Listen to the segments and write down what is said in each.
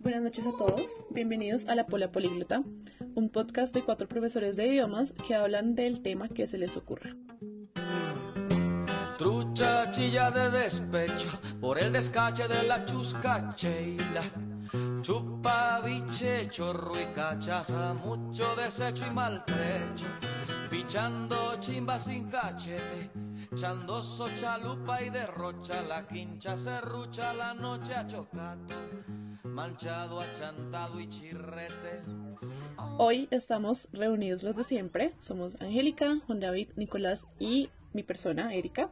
Buenas noches a todos, bienvenidos a La Pola Políglota, un podcast de cuatro profesores de idiomas que hablan del tema que se les ocurra. Trucha chilla de despecho por el descache de la chuscacheila. Chupa, biche, chorro y cachaza, mucho desecho y maltrecho. Pichando chimba sin cachete, chandoso, chalupa y derrocha. La quincha serrucha, la noche a manchado, achantado y chirrete. Hoy estamos reunidos los de siempre, somos Angélica, Juan David, Nicolás y mi persona, Erika.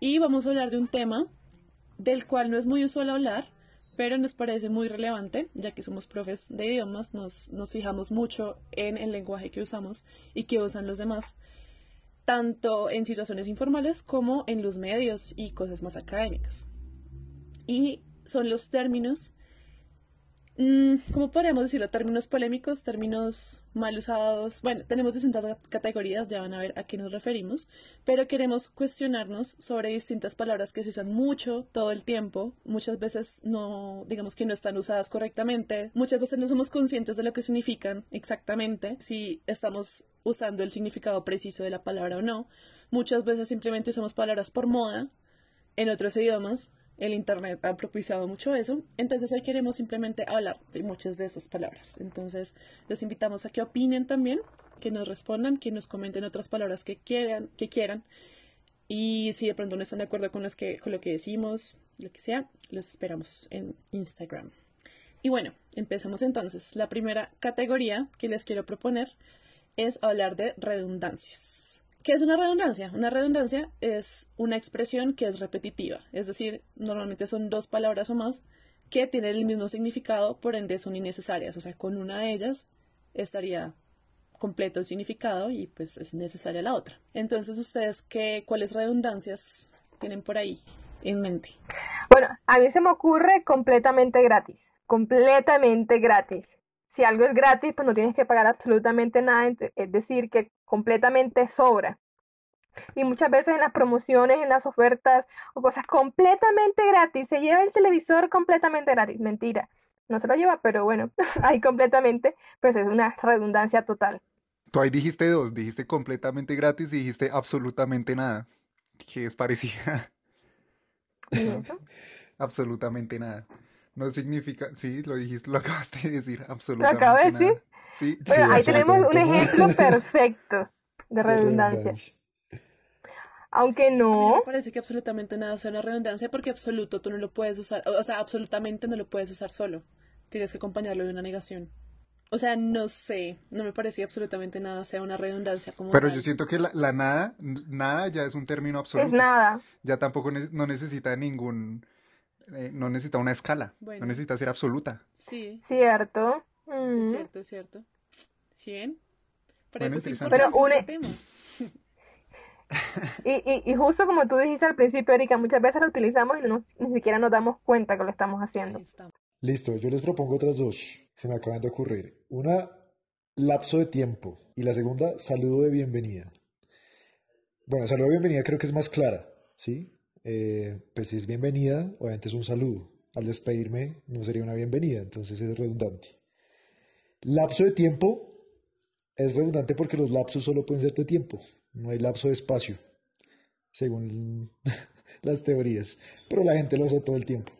Y vamos a hablar de un tema del cual no es muy usual hablar, pero nos parece muy relevante, ya que somos profes de idiomas, nos, nos fijamos mucho en el lenguaje que usamos y que usan los demás, tanto en situaciones informales como en los medios y cosas más académicas. Y son los términos ¿Cómo podríamos decirlo? Términos polémicos, términos mal usados. Bueno, tenemos distintas categorías, ya van a ver a qué nos referimos, pero queremos cuestionarnos sobre distintas palabras que se usan mucho todo el tiempo. Muchas veces no, digamos que no están usadas correctamente. Muchas veces no somos conscientes de lo que significan exactamente, si estamos usando el significado preciso de la palabra o no. Muchas veces simplemente usamos palabras por moda en otros idiomas el Internet ha propiciado mucho eso. Entonces hoy queremos simplemente hablar de muchas de estas palabras. Entonces los invitamos a que opinen también, que nos respondan, que nos comenten otras palabras que quieran, que quieran. Y si de pronto no están de acuerdo con, los que, con lo que decimos, lo que sea, los esperamos en Instagram. Y bueno, empezamos entonces. La primera categoría que les quiero proponer es hablar de redundancias. ¿Qué es una redundancia? Una redundancia es una expresión que es repetitiva, es decir, normalmente son dos palabras o más que tienen el mismo significado, por ende son innecesarias, o sea, con una de ellas estaría completo el significado y pues es necesaria la otra. Entonces, ustedes qué cuáles redundancias tienen por ahí en mente? Bueno, a mí se me ocurre completamente gratis, completamente gratis. Si algo es gratis, pues no tienes que pagar absolutamente nada, es decir, que completamente sobra. Y muchas veces en las promociones, en las ofertas o cosas completamente gratis, se lleva el televisor completamente gratis. Mentira, no se lo lleva, pero bueno, ahí completamente, pues es una redundancia total. Tú ahí dijiste dos, dijiste completamente gratis y dijiste absolutamente nada, que es parecida. absolutamente nada. No significa, sí, lo dijiste, lo acabaste de decir, absolutamente ¿Lo acabo de decir? Sí, ahí tenemos un ejemplo perfecto de redundancia. Aunque no. me parece que absolutamente nada sea una redundancia porque absoluto tú no lo puedes usar, o sea, absolutamente no lo puedes usar solo. Tienes que acompañarlo de una negación. O sea, no sé, no me parece que absolutamente nada sea una redundancia como Pero yo siento que la, nada, nada ya es un término absoluto. Es nada. Ya tampoco no necesita ningún, eh, no necesita una escala, no necesita ser absoluta. Sí. Cierto. Es cierto, es cierto. ¿Sí Pero, Pero tema. Y, y, justo como tú dijiste al principio, Erika, muchas veces lo utilizamos y no ni siquiera nos damos cuenta que lo estamos haciendo. Listo, yo les propongo otras dos. Se me acaban de ocurrir. Una, lapso de tiempo. Y la segunda, saludo de bienvenida. Bueno, saludo de bienvenida creo que es más clara, ¿sí? Eh, pues es bienvenida, obviamente es un saludo. Al despedirme no sería una bienvenida, entonces es redundante. Lapso de tiempo es redundante porque los lapsos solo pueden ser de tiempo, no hay lapso de espacio, según las teorías, pero la gente lo usa todo el tiempo.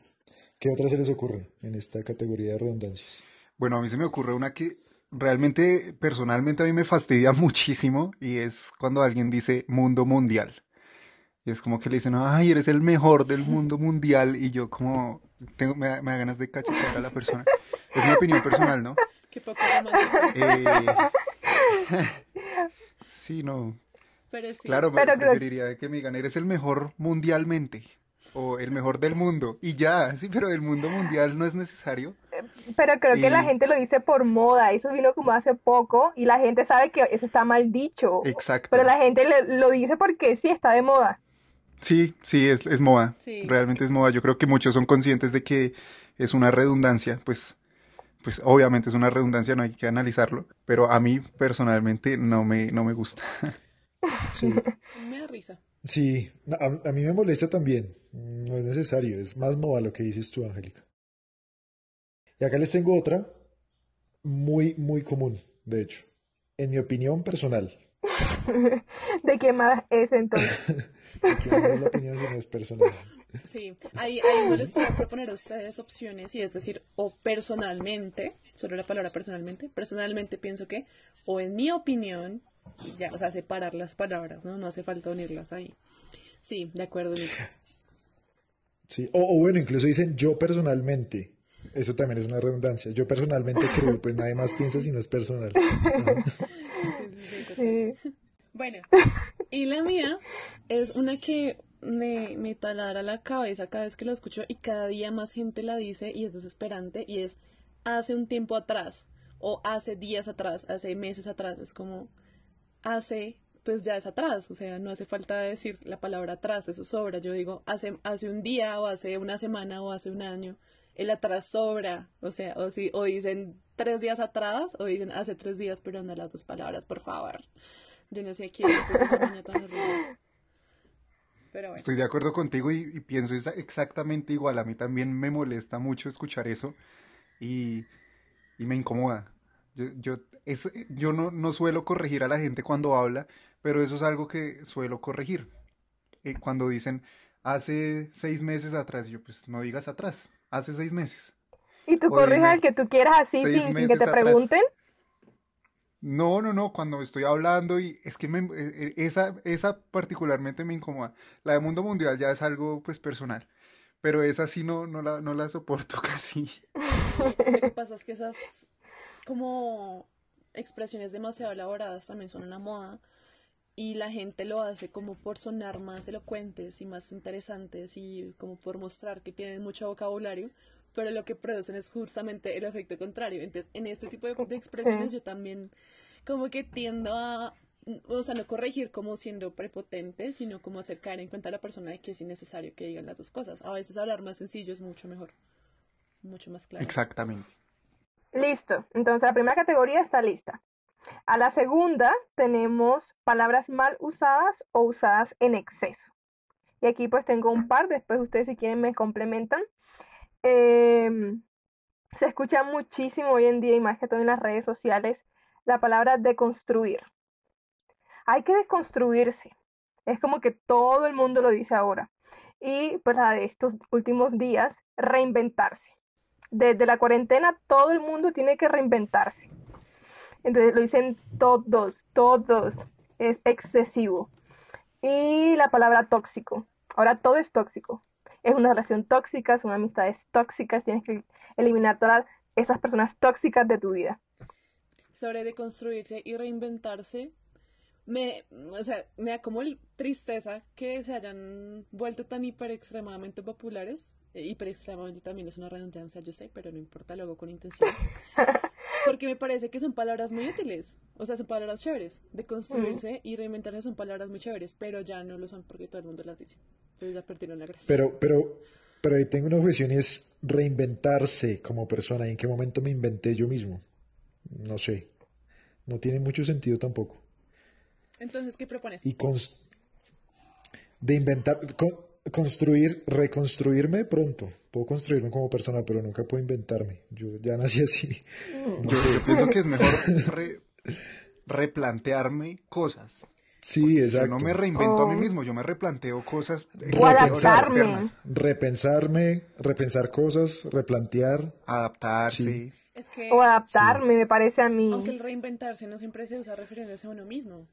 ¿Qué otra se les ocurre en esta categoría de redundancias? Bueno, a mí se me ocurre una que realmente, personalmente a mí me fastidia muchísimo y es cuando alguien dice mundo mundial. Y es como que le dicen, ay, eres el mejor del mundo mundial. Y yo como, tengo, me, me da ganas de cachetear a la persona. Es mi opinión personal, ¿no? Qué poco eh, sí, no. Pero sí. Claro, pero preferiría que me digan, eres el mejor mundialmente o el mejor del mundo y ya, sí, pero el mundo mundial no es necesario. Pero creo que la gente lo dice por moda, eso vino como hace poco y la gente sabe que eso está mal dicho. Exacto. Pero la gente lo dice porque sí está de moda. Sí, sí, es, es moda. Realmente es moda. Yo creo que muchos son conscientes de que es una redundancia, pues pues obviamente es una redundancia, no hay que analizarlo, pero a mí personalmente no me, no me gusta. Sí. Me da risa. Sí, a, a mí me molesta también. No es necesario, es más moda lo que dices tú, Angélica. Y acá les tengo otra, muy, muy común, de hecho. En mi opinión personal. ¿De qué más es entonces? De es la opinión si no es personal. Sí, ahí, ahí no les puedo proponer a ustedes opciones y es decir, o personalmente, solo la palabra personalmente, personalmente pienso que, o en mi opinión, y ya, o sea, separar las palabras, ¿no? No hace falta unirlas ahí. Sí, de acuerdo, Nico. Sí, o, o bueno, incluso dicen yo personalmente. Eso también es una redundancia. Yo personalmente creo, pues nadie más piensa si no es personal. Bueno, y la mía es una que me, me la cabeza cada vez que la escucho y cada día más gente la dice y es desesperante y es hace un tiempo atrás o hace días atrás, hace meses atrás, es como hace pues ya es atrás, o sea, no hace falta decir la palabra atrás, eso sobra, yo digo hace, hace un día o hace una semana o hace un año, el atrás sobra, o sea, o, si, o dicen tres días atrás o dicen hace tres días, pero no las dos palabras, por favor. Yo no sé quién le puso esa maña tan. Pero bueno. Estoy de acuerdo contigo y, y pienso exa- exactamente igual. A mí también me molesta mucho escuchar eso y, y me incomoda. Yo, yo, es, yo no, no suelo corregir a la gente cuando habla, pero eso es algo que suelo corregir. Eh, cuando dicen hace seis meses atrás, yo pues no digas atrás, hace seis meses. Y tú dime al que tú quieras así sin, sin que te atrás. pregunten. No, no, no, cuando estoy hablando y es que me, eh, eh, esa, esa particularmente me incomoda. La de Mundo Mundial ya es algo pues personal, pero esa sí no, no la, no la soporto casi. Lo que pasa es que esas como expresiones demasiado elaboradas también son una moda y la gente lo hace como por sonar más elocuentes y más interesantes y como por mostrar que tienen mucho vocabulario, pero lo que producen es justamente el efecto contrario. Entonces, en este tipo de, de expresiones Sí. yo también como que tiendo a, o sea, no corregir como siendo prepotente, sino como hacer caer en cuenta a la persona de que es innecesario que digan las dos cosas. A veces hablar más sencillo es mucho mejor, mucho más claro. Exactamente. Listo. Entonces la primera categoría está lista. A la segunda tenemos palabras mal usadas o usadas en exceso. Y aquí pues tengo un par, después ustedes si quieren me complementan. Em, se escucha muchísimo hoy en día y más que todo en las redes sociales la palabra deconstruir. Hay que deconstruirse. Es como que todo el mundo lo dice ahora. Y pues la de estos últimos días, reinventarse. Desde la cuarentena todo el mundo tiene que reinventarse. Entonces lo dicen todos, todos. Es excesivo. Y la palabra tóxico. Ahora todo es tóxico. Es una relación tóxica, son amistades tóxicas, tienes que eliminar todas esas personas tóxicas de tu vida. sobre deconstruirse y reinventarse, me, o sea, me da como el- tristeza que se hayan vuelto tan hiper extremadamente populares. Eh, hiper extremadamente también es una redundancia, yo sé, pero no importa, lo hago con intención. Porque me parece que son palabras muy útiles, o sea, son palabras chéveres. Deconstruirse y reinventarse son palabras muy chéveres, pero ya no lo son porque todo el mundo las dice. Entonces ya perdieron la gracia. Pero, pero, pero ahí tengo una objeción y es reinventarse como persona. ¿Y en qué momento me inventé yo mismo? No sé. No tiene mucho sentido tampoco. Entonces, ¿qué propones? Y de inventar, con- construir, reconstruirme pronto. Puedo construirme como persona, pero nunca puedo inventarme. Yo ya nací así. No Yo, sé. yo pienso que es mejor re- replantearme cosas. Sí, Yo exacto. no me reinvento a mí Oh. mismo, yo me replanteo cosas O adaptarme. Repensarme, repensar cosas, replantear. Adaptarse. Sí. Es que, O adaptarme, me parece a mí. aunque el reinventarse no siempre se usa refiriéndose a uno mismo.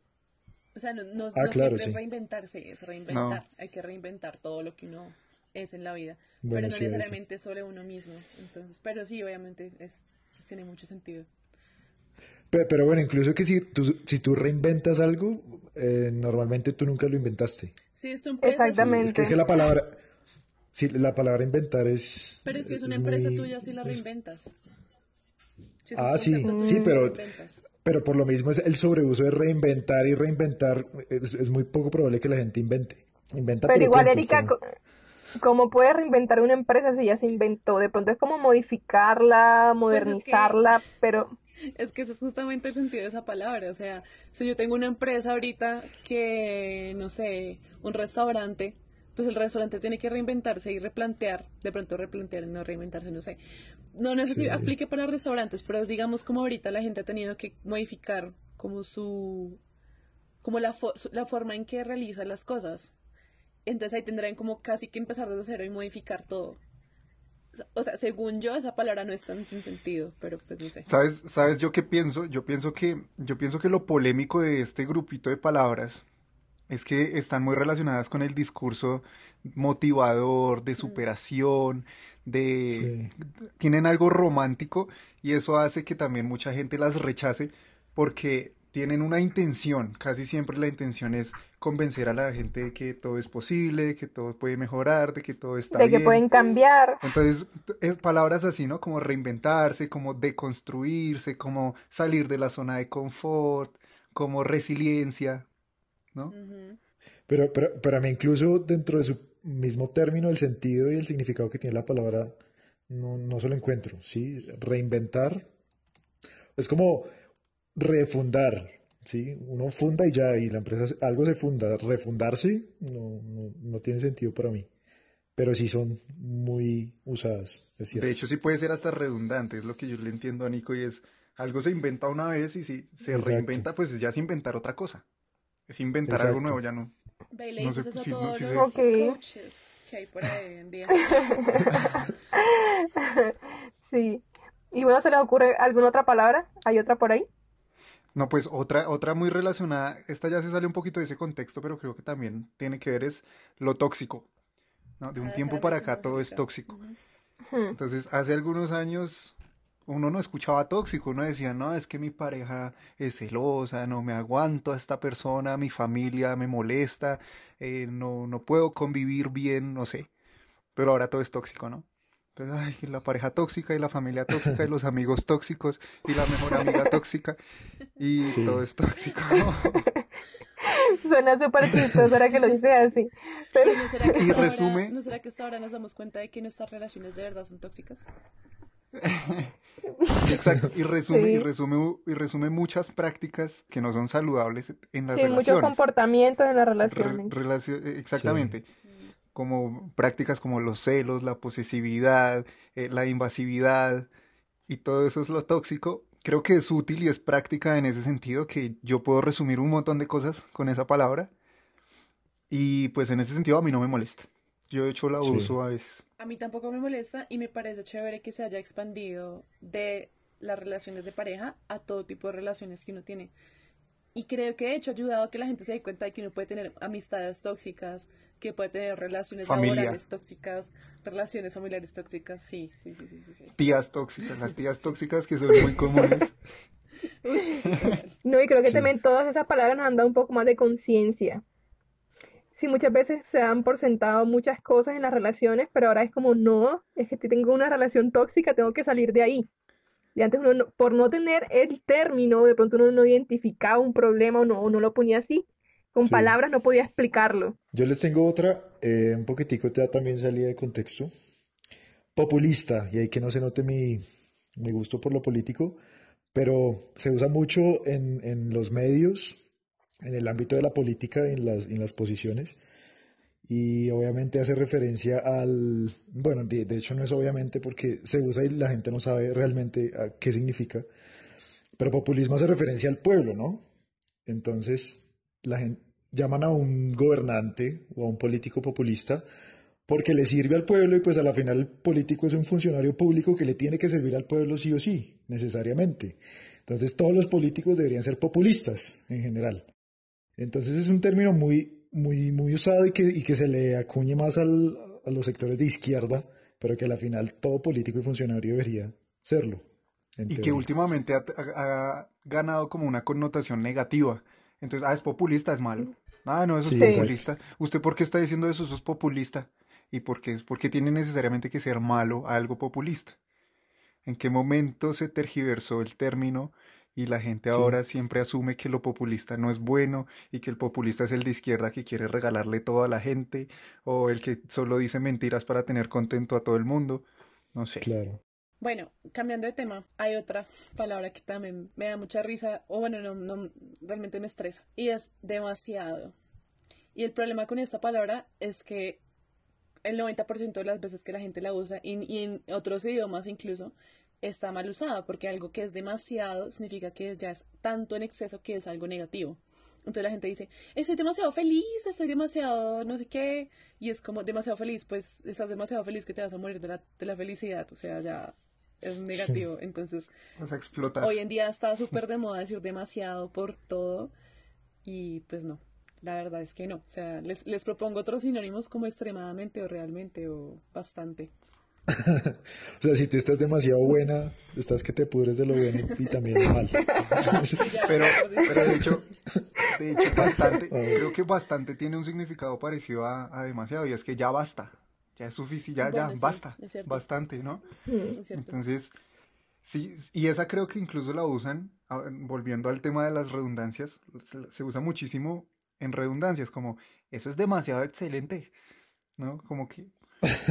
O sea, no, no, Ah, no claro, siempre es sí. reinventarse, es reinventar. Hay que reinventar todo lo que uno es en la vida. Bueno, pero no sí, eso. necesariamente solo uno mismo. Entonces, pero sí, obviamente, es, pues, tiene mucho sentido. Pe- Pero, bueno, incluso que si tú, si tú reinventas algo, eh, normalmente tú nunca lo inventaste. Sí, es tu empresa. sí. Exactamente. Es que, es que la palabra, sí, la palabra inventar es. Pero si es una es empresa muy- tuya, sí la reinventas. Si Ah, sí, sí, pero- reinventas. Pero por lo mismo es el sobreuso de reinventar y reinventar. Es, es muy poco probable que la gente invente. Inventa Pero igual, Erika, ¿cómo puedes reinventar una empresa si ya se inventó? De pronto es como modificarla, modernizarla, pero Es que ese es justamente el sentido de esa palabra. O sea, si yo tengo una empresa ahorita que, no sé, un restaurante, pues el restaurante tiene que reinventarse y replantear, de pronto replantear, no reinventarse, no sé. No, no sé si aplique para restaurantes, pero digamos como ahorita la gente ha tenido que modificar como su, como la, la forma en que realiza las cosas. Entonces ahí tendrán como casi que empezar desde cero y modificar todo. O sea, según yo, esa palabra no es tan sin sentido, pero pues no sé. ¿Sabes, ¿Sabes yo qué pienso? Yo pienso que, yo pienso que lo polémico de este grupito de palabras es que están muy relacionadas con el discurso motivador, de superación, de... tienen algo romántico y eso hace que también mucha gente las rechace porque tienen una intención, casi siempre la intención es convencer a la gente de que todo es posible, de que todo puede mejorar, de que todo está bien. De que pueden cambiar. Entonces, es palabras así, ¿no? Como reinventarse, como deconstruirse, como salir de la zona de confort, como resiliencia, ¿no? pero, pero, pero a mí incluso dentro de su mismo término, el sentido y el significado que tiene la palabra, no, no se lo encuentro, ¿sí? Reinventar es como refundar, ¿sí? Uno funda y ya, y la empresa, algo se funda, refundarse no, no, tiene sentido para mí, pero sí son muy usadas, es. De hecho, sí puede ser hasta redundante, es lo que yo le entiendo a Nico, y es, algo se inventa una vez y si se reinventa, pues ya es inventar otra cosa, es inventar algo nuevo, ya no. No sé, si, no, coaches que hay por ahí en día. sí. Y bueno, ¿se les ocurre alguna otra palabra? ¿Hay otra por ahí? No, pues otra, otra muy relacionada, esta ya se sale un poquito de ese contexto, pero creo que también tiene que ver es lo tóxico. ¿no? De un ah, tiempo para acá todo es tóxico. Entonces, hace algunos años uno no escuchaba tóxico, uno decía, no, es que mi pareja es celosa, no me aguanto a esta persona, mi familia me molesta, eh, no, no puedo convivir bien, no sé. Pero ahora todo es tóxico, ¿no? ay, la pareja tóxica y la familia tóxica y los amigos tóxicos y la mejor amiga tóxica y todo es tóxico. Suena súper chistoso ahora que lo dice así. Pero... ¿No será, que y resume... ¿No será que hasta ahora nos damos cuenta de que nuestras relaciones de verdad son tóxicas? Exacto, y resume, y resume, y resume muchas prácticas que no son saludables en las sí, relaciones. muchos comportamientos en las relaciones. exactamente como prácticas como los celos, la posesividad, eh, la invasividad y todo eso es lo tóxico. Creo que es útil y es práctica en ese sentido que yo puedo resumir un montón de cosas con esa palabra y pues en ese sentido a mí no me molesta. Yo de hecho la uso a veces. A mí tampoco me molesta y me parece chévere que se haya expandido de las relaciones de pareja a todo tipo de relaciones que uno tiene. Y creo que de hecho ha ayudado a que la gente se dé cuenta de que uno puede tener amistades tóxicas, que puede tener relaciones laborales tóxicas, relaciones familiares tóxicas, sí, sí, sí, sí, sí. Tías tóxicas, las tías tóxicas que son muy comunes. no, y creo que también todas esas palabras nos han dado un poco más de conciencia. Sí, muchas veces se dan por sentado muchas cosas en las relaciones, pero ahora es como, no, es que tengo una relación tóxica, tengo que salir de ahí. Y antes uno, por no tener el término, de pronto uno no identificaba un problema o no, no lo ponía así. Con palabras no podía explicarlo. Yo les tengo otra, eh, un poquitico ya también salía de contexto. Populista, y ahí que no se note mi, mi gusto por lo político, pero se usa mucho en, en, los medios, en el ámbito de la política, en las, en las posiciones y obviamente hace referencia al, bueno, de, hecho no es obviamente porque se usa y la gente no sabe realmente a qué significa, pero populismo hace referencia al pueblo, ¿no? Entonces, la gente llaman a un gobernante o a un político populista porque le sirve al pueblo y pues a la final el político es un funcionario público que le tiene que servir al pueblo sí o sí, necesariamente. Entonces todos los políticos deberían ser populistas en general. Entonces es un término muy muy, muy usado y que, y que se le acuñe más al, a los sectores de izquierda, pero que al final todo político y funcionario debería serlo. Y que últimamente ha, ganado como una connotación negativa. Entonces, ah, es populista, es malo. Ah, no, eso es populista. ¿Usted por qué está diciendo eso? Eso es populista. ¿Y por qué, por qué tiene necesariamente que ser malo algo populista? ¿En qué momento se tergiversó el término y la gente ahora siempre asume que lo populista no es bueno y que el populista es el de izquierda que quiere regalarle todo a la gente o el que solo dice mentiras para tener contento a todo el mundo. No sé. Claro. Bueno, cambiando de tema, hay otra palabra que también me da mucha risa, o bueno, no, no realmente me estresa, y es demasiado. Y el problema con esta palabra es que el 90% de las veces que la gente la usa, y, y en otros idiomas incluso, está mal usada, porque algo que es demasiado significa que ya es tanto en exceso que es algo negativo. Entonces la gente dice, estoy demasiado feliz, estoy demasiado no sé qué, y es como demasiado feliz, pues estás demasiado feliz que te vas a morir de la, de la felicidad, o sea, ya es negativo. Entonces, Vas a explotar. hoy en día está súper de moda decir demasiado por todo, y pues no, la verdad es que no. O sea, les, les propongo otros sinónimos como extremadamente o realmente o bastante. O sea, si tú estás demasiado buena, estás que te pudres de lo bueno y también mal. Pero, pero de hecho, de hecho bastante, creo que bastante tiene un significado parecido a, a demasiado y es que ya basta, ya es suficiente, ya, ya, sí, basta, bastante, ¿no? cierto. Entonces, sí, y esa creo que incluso la usan, volviendo al tema de las redundancias, se, se usa muchísimo en redundancias, como eso es demasiado excelente, ¿no? Como que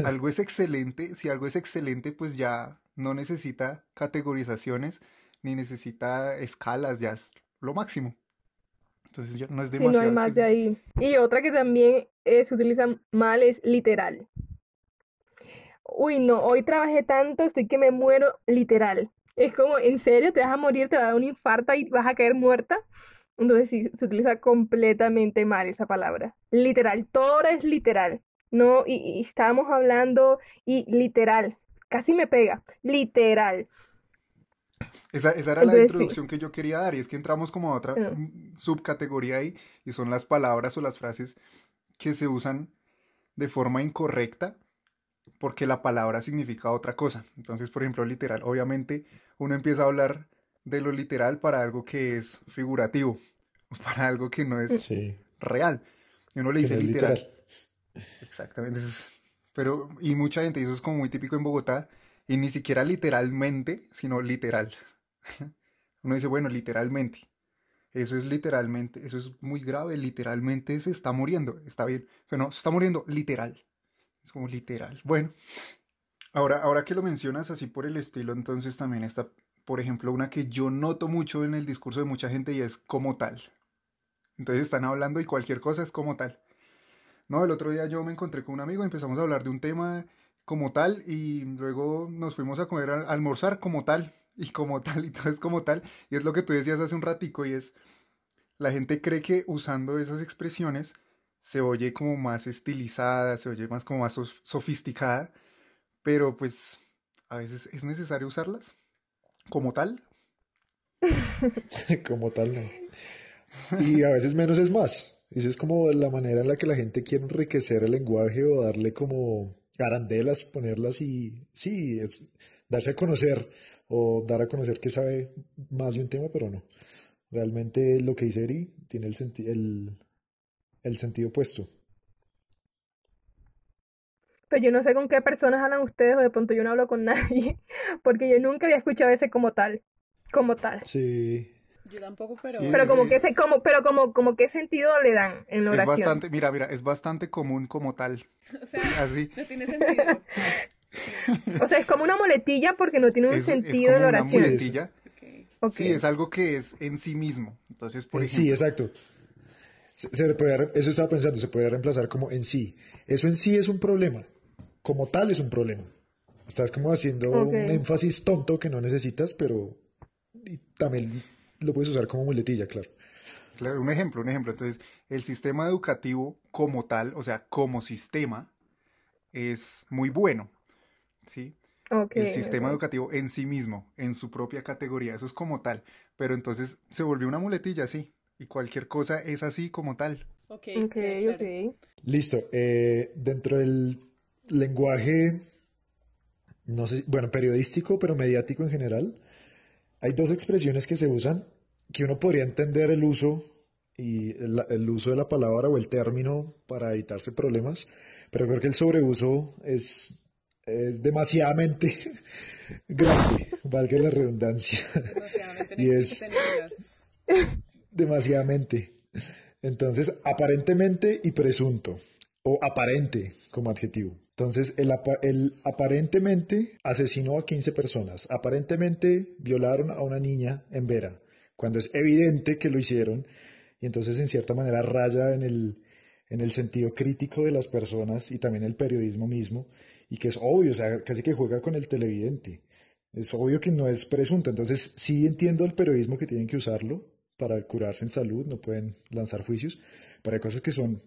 algo es excelente, si algo es excelente, pues ya no necesita categorizaciones ni necesita escalas, ya es lo máximo. Entonces ya no es Si no demasiado hay más de ahí. Y otra que también eh, se utiliza mal es literal. Uy, no, hoy trabajé tanto, estoy que me muero literal. Es como, ¿en serio? ¿Te vas a morir? ¿Te va a dar un infarto y vas a caer muerta? Entonces sí, se utiliza completamente mal esa palabra. Literal, todo es literal. No, y, y estábamos hablando y literal, casi me pega, literal. Esa, esa era la Entonces, sí. introducción que yo quería dar y es que entramos como a otra subcategoría ahí y son las palabras o las frases que se usan de forma incorrecta porque la palabra significa otra cosa. Entonces, por ejemplo, literal, obviamente uno empieza a hablar de lo literal para algo que es figurativo, para algo que no es Sí, real. Y uno le dice literal. Exactamente. Pero, y mucha gente, y eso es como muy típico en Bogotá, y ni siquiera literalmente, sino literal. Uno dice, bueno, literalmente. Eso es literalmente, eso es muy grave, literalmente se está muriendo, está bien, pero no, se está muriendo literal. Es como literal. Bueno, ahora, ahora que lo mencionas así por el estilo, entonces también está, por ejemplo, una que yo noto mucho en el discurso de mucha gente y es como tal. Entonces están hablando y cualquier cosa es como tal. No, el otro día yo me encontré con un amigo y empezamos a hablar de un tema como tal y luego nos fuimos a comer a, almorzar como tal y como tal y todo es como tal y es lo que tú decías hace un ratico y es la gente cree que usando esas expresiones se oye como más estilizada, se oye más como más sof- sofisticada, pero pues a veces es necesario usarlas como tal. Como tal, no. Y a veces menos es más. Eso es como la manera en la que la gente quiere enriquecer el lenguaje o darle como arandelas, ponerlas y sí, es darse a conocer o dar a conocer que sabe más de un tema, pero no. Realmente lo que dice Eri tiene el, senti- el, el sentido opuesto. Pero yo no sé con qué personas hablan ustedes o de pronto yo no hablo con nadie, porque yo nunca había escuchado ese como tal, como tal. Sí, Yo tampoco, pero... Sí. Pero como que se, como, pero como, como qué sentido le dan en la Es oración. bastante, mira, mira, es bastante común como tal. O sea, Así. no tiene sentido. O sea, es como una muletilla porque no tiene un Es, es sentido en como la una oración. muletilla. Ok. Ok. Sí, es algo que es en sí mismo. Entonces, por ejemplo, sí, exacto. Se, se puede eso estaba pensando, se puede reemplazar como en sí. Eso en sí es un problema. Como tal es un problema. Estás como haciendo un énfasis tonto que no necesitas, pero y también lo puedes usar como muletilla, claro. Claro, un ejemplo, un ejemplo. Entonces, el sistema educativo como tal, o sea, como sistema, es muy bueno, ¿sí? Ok, El sistema educativo en sí mismo, en su propia categoría, eso es como tal. Pero entonces se volvió una muletilla, sí. Y cualquier cosa es así como tal. Ok, Ok, claro. Listo. eh, dentro del lenguaje, no sé, si- bueno, periodístico, pero mediático en general, hay dos expresiones que se usan que uno podría entender el uso y el, el uso de la palabra o el término para evitarse problemas, pero creo que el sobreuso es, es demasiadamente grande, valga la redundancia. Demasiadamente Y es-. Demasiadamente. Entonces, aparentemente y presunto, o aparente como adjetivo. Entonces, él, aparentemente asesinó a 15 personas, aparentemente violaron a una niña en Vera, cuando es evidente que lo hicieron, y entonces en cierta manera raya en el, en el sentido crítico de las personas y también el periodismo mismo, y que es obvio, o sea, casi que juega con el televidente. Es obvio que no es presunto, entonces sí entiendo el periodismo que tienen que usarlo para curarse en salud, no pueden lanzar juicios, pero hay cosas que son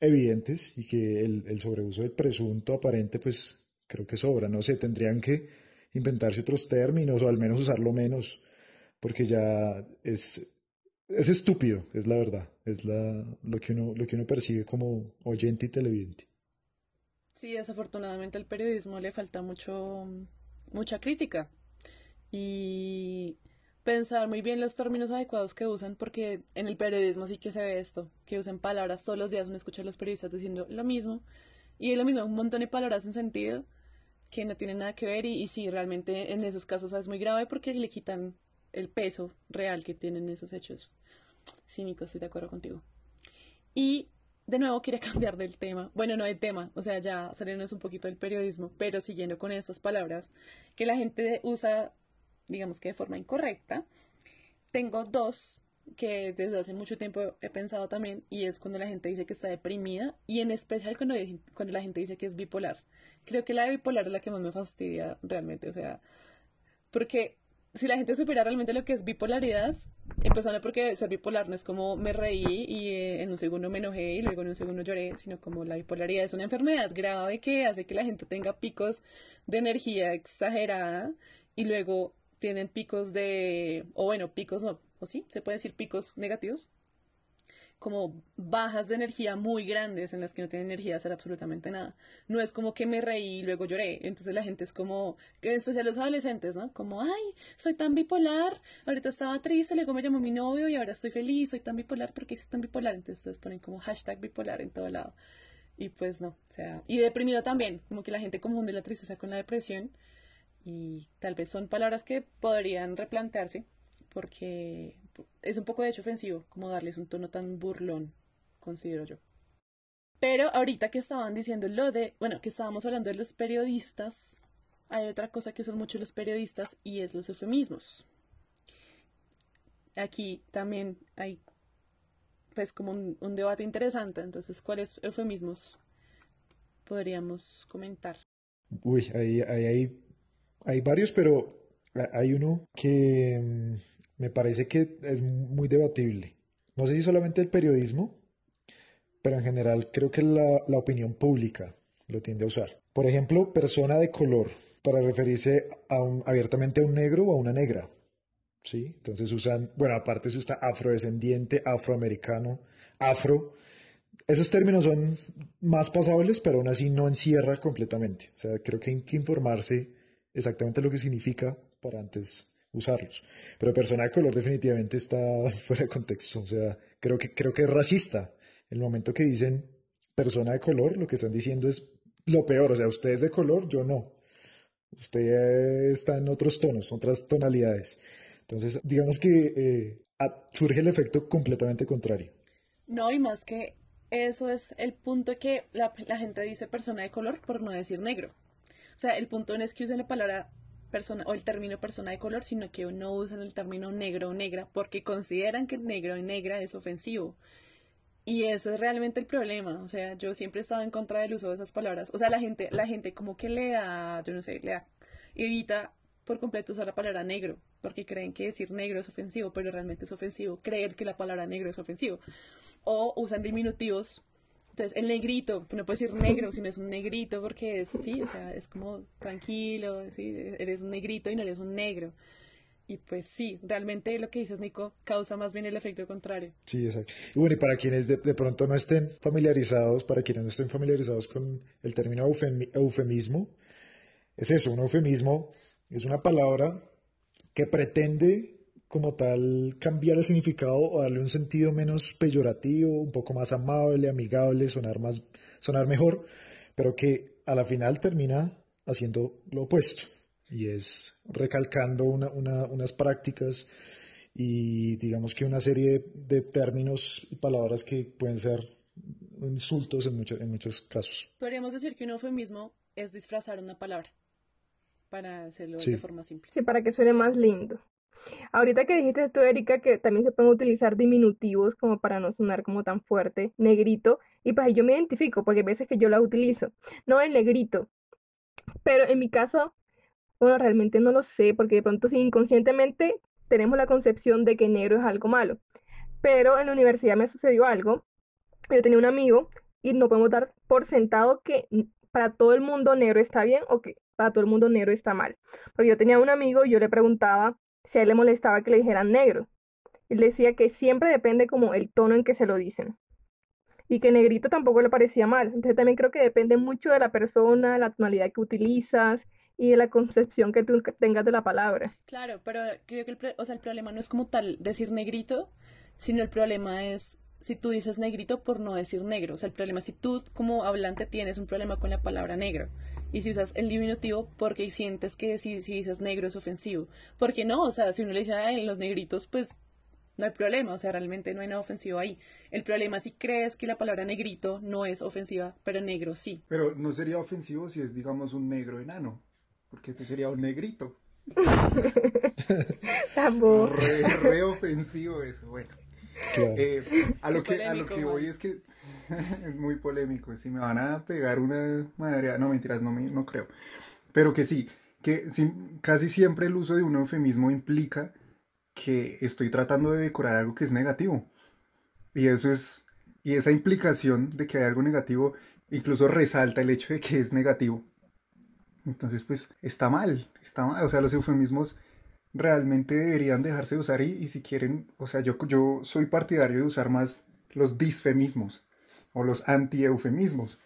evidentes y que el, el sobreuso del presunto aparente, pues creo que sobra. No sé, tendrían que inventarse otros términos o al menos usarlo menos, porque ya es, es estúpido, es la verdad, es la, lo, que uno, lo que uno percibe como oyente y televidente. Sí, desafortunadamente al periodismo le falta mucho, mucha crítica y pensar muy bien los términos adecuados que usan, porque en el periodismo sí que se ve esto, que usan palabras todos los días, uno escucha a los periodistas diciendo lo mismo, y es lo mismo, un montón de palabras en sentido que no tienen nada que ver, y, y sí, realmente en esos casos es muy grave porque le quitan el peso real que tienen esos hechos. Cínico, estoy de acuerdo contigo. Y de nuevo quería cambiar del tema, bueno, no de tema, o sea, ya saliéndonos un poquito del periodismo, pero siguiendo con estas palabras que la gente usa digamos que de forma incorrecta. Tengo dos que desde hace mucho tiempo he pensado también y es cuando la gente dice que está deprimida y en especial cuando, cuando la gente dice que es bipolar. Creo que la de bipolar es la que más me fastidia realmente, o sea, porque si la gente supiera realmente lo que es bipolaridad, empezando porque ser bipolar no es como me reí y eh, en un segundo me enojé y luego en un segundo lloré, sino como la bipolaridad es una enfermedad grave que hace que la gente tenga picos de energía exagerada y luego tienen picos de, o bueno, picos no, o sí, se puede decir picos negativos, como bajas de energía muy grandes en las que no tienen energía de hacer absolutamente nada. No es como que me reí y luego lloré. Entonces la gente es como, en especial los adolescentes, ¿no? Como, ay, soy tan bipolar, ahorita estaba triste, luego me llamó mi novio y ahora estoy feliz, soy tan bipolar, porque soy tan bipolar? Entonces ustedes ponen como hashtag bipolar en todo lado. Y pues no, o sea, y deprimido también, como que la gente confunde la tristeza con la depresión y tal vez son palabras que podrían replantearse porque es un poco de hecho ofensivo como darles un tono tan burlón, considero yo. Pero ahorita que estaban diciendo lo de, bueno, que estábamos hablando de los periodistas, hay otra cosa que usan mucho los periodistas y es los eufemismos. Aquí también hay pues como un, debate interesante, entonces, ¿cuáles eufemismos podríamos comentar? Uy, ahí, ahí hay hay varios, pero hay uno que mm, me parece que es muy debatible. No sé si solamente el periodismo, pero en general creo que la, opinión pública lo tiende a usar. Por ejemplo, persona de color, para referirse abiertamente a un negro o a una negra. ¿Sí? Entonces usan, bueno, aparte eso está afrodescendiente, afroamericano, afro. Esos términos son más pasables, pero aún así no encierra completamente. O sea, creo que hay que informarse exactamente lo que significa para antes usarlos. Pero persona de color definitivamente está fuera de contexto. O sea, creo que, creo que es racista. El momento que dicen persona de color, lo que están diciendo es lo peor. O sea, usted es de color, yo no. Usted está en otros tonos, otras tonalidades. Entonces, digamos que eh, surge el efecto completamente contrario. No, y más que eso es el punto que la gente dice persona de color por no decir negro. O sea, el punto no es que usen la palabra persona o el término persona de color, sino que no usan el término negro o negra porque consideran que negro y negra es ofensivo. Y eso es realmente el problema. O sea, yo siempre he estado en contra del uso de esas palabras. O sea, la gente, la gente como que le yo no sé, le evita por completo usar la palabra negro, porque creen que decir negro es ofensivo, pero realmente es ofensivo. Creer que la palabra negro es ofensivo. O usan diminutivos entonces, el negrito, no puede decir negro, sino es un negrito porque es, sí, o sea, es como tranquilo, ¿sí? eres un negrito y no eres un negro. Y pues sí, realmente lo que dices, Nico, causa más bien el efecto contrario. Sí, exacto. Y bueno, y para quienes de, pronto no estén familiarizados, para quienes no estén familiarizados con el término eufemismo, es eso, un eufemismo es una palabra que pretende como tal cambiar el significado o darle un sentido menos peyorativo, un poco más amable, amigable, sonar, más, sonar mejor, pero que a la final termina haciendo lo opuesto y es recalcando unas prácticas y digamos que una serie de, términos y palabras que pueden ser insultos en, muchos en muchos casos. Podríamos decir que un eufemismo es disfrazar una palabra, para hacerlo Sí. de forma simple. Sí, para que suene más lindo. Ahorita que dijiste tú, Erika, que también se pueden utilizar diminutivos como para no sonar como tan fuerte, negrito, y pues yo me identifico, porque hay veces que yo la utilizo. No el negrito, pero en mi caso, bueno, realmente no lo sé, porque de pronto sí, inconscientemente tenemos la concepción de que negro es algo malo. Pero en la universidad me sucedió algo. Yo tenía un amigo y no podemos dar por sentado que para todo el mundo negro está bien o que para todo el mundo negro está mal. Porque yo tenía un amigo y yo le preguntaba si a él le molestaba que le dijeran negro. Él decía que siempre depende como el tono en que se lo dicen. Y que negrito tampoco le parecía mal. Entonces también creo que depende mucho de la persona, la tonalidad que utilizas y de la concepción que tú tengas de la palabra. Claro, pero creo que el, o sea, el problema no es como tal decir negrito, sino el problema es si tú dices negrito por no decir negro. O sea, el problema es si tú como hablante tienes un problema con la palabra negro y si usas el diminutivo porque sientes que si, si dices negro es ofensivo. Porque no, o sea, si uno le dice a los negritos, pues no hay problema, o sea, realmente no hay nada ofensivo ahí. El problema es si crees que la palabra negrito no es ofensiva, pero negro sí. Pero no sería ofensivo si es, digamos, un negro enano, porque este sería un negrito. Tampoco. Re, re ofensivo eso, bueno. Claro. Eh, a lo que, a lo polémico, que Juan. voy es que es muy polémico. Si me van a pegar una madre, no mentiras, no, no creo. Pero que sí, que sí, casi siempre el uso de un eufemismo implica que estoy tratando de decorar algo que es negativo. Y eso es, y esa implicación de que hay algo negativo incluso resalta el hecho de que es negativo. Entonces, pues está mal, está mal. O sea, los eufemismos realmente deberían dejarse de usar y, y si quieren, o sea, yo, yo soy partidario de usar más los disfemismos o los anti-eufemismos,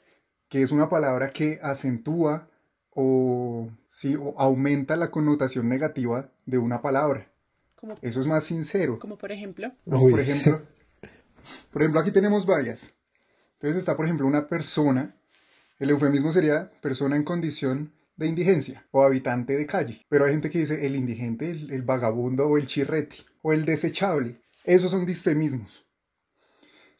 que es una palabra que acentúa o, sí, o aumenta la connotación negativa de una palabra. Como, Eso es más sincero. como por ejemplo. Por ejemplo, por ejemplo, aquí tenemos varias. Entonces está, por ejemplo, una persona. El eufemismo sería persona en condición de indigencia o habitante de calle. Pero hay gente que dice el indigente, el, vagabundo o el chirrete o el desechable. Esos son disfemismos.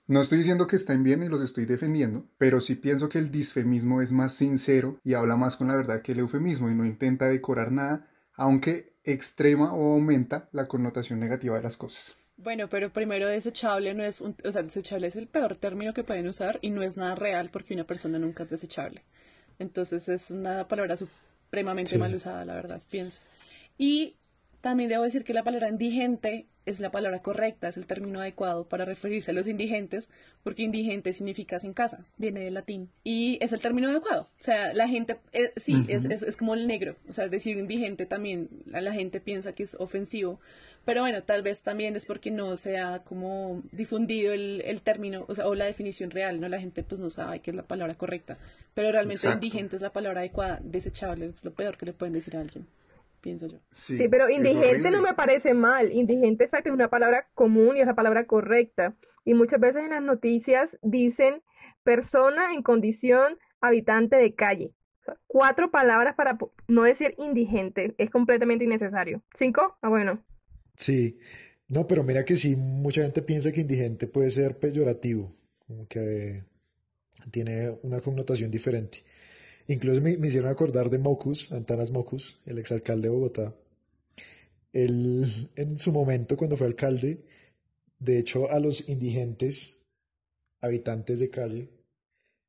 No estoy diciendo que estén bien y los estoy defendiendo, pero sí pienso que el disfemismo es más sincero y habla más con la verdad que el eufemismo y no intenta decorar nada, aunque extrema o aumenta la connotación negativa de las cosas. Bueno, pero primero desechable no es un, o sea, desechable es el peor término que pueden usar y no es nada real porque una persona nunca es desechable. Entonces es una palabra supremamente Sí. mal usada, la verdad, pienso. Y también debo decir que la palabra indigente es la palabra correcta, es el término adecuado para referirse a los indigentes, porque indigente significa sin casa, viene del latín. Y es el término adecuado. O sea, la gente, eh, sí, es, es, es como el negro. O sea, decir indigente también, la, la gente piensa que es ofensivo. Pero bueno, tal vez también es porque no se ha como difundido el, el término, o sea, o la definición real, ¿no? La gente pues no sabe qué es la palabra correcta. Pero realmente Exacto. indigente es la palabra adecuada, desechable es lo peor que le pueden decir a alguien, pienso yo. Sí, Sí, pero indigente no me parece mal. Indigente, exacto, es una palabra común y es la palabra correcta. Y muchas veces en las noticias dicen persona en condición habitante de calle. O sea, Cuatro palabras para no decir indigente. Es completamente innecesario. ¿Cinco? Ah, bueno. Sí, no, pero mira que sí, mucha gente piensa que indigente puede ser peyorativo, como que tiene una connotación diferente. Incluso me, hicieron acordar de Mocus, Antanas Mocus, el exalcalde de Bogotá. Él, en su momento, cuando fue alcalde, de hecho, a los indigentes, habitantes de calle,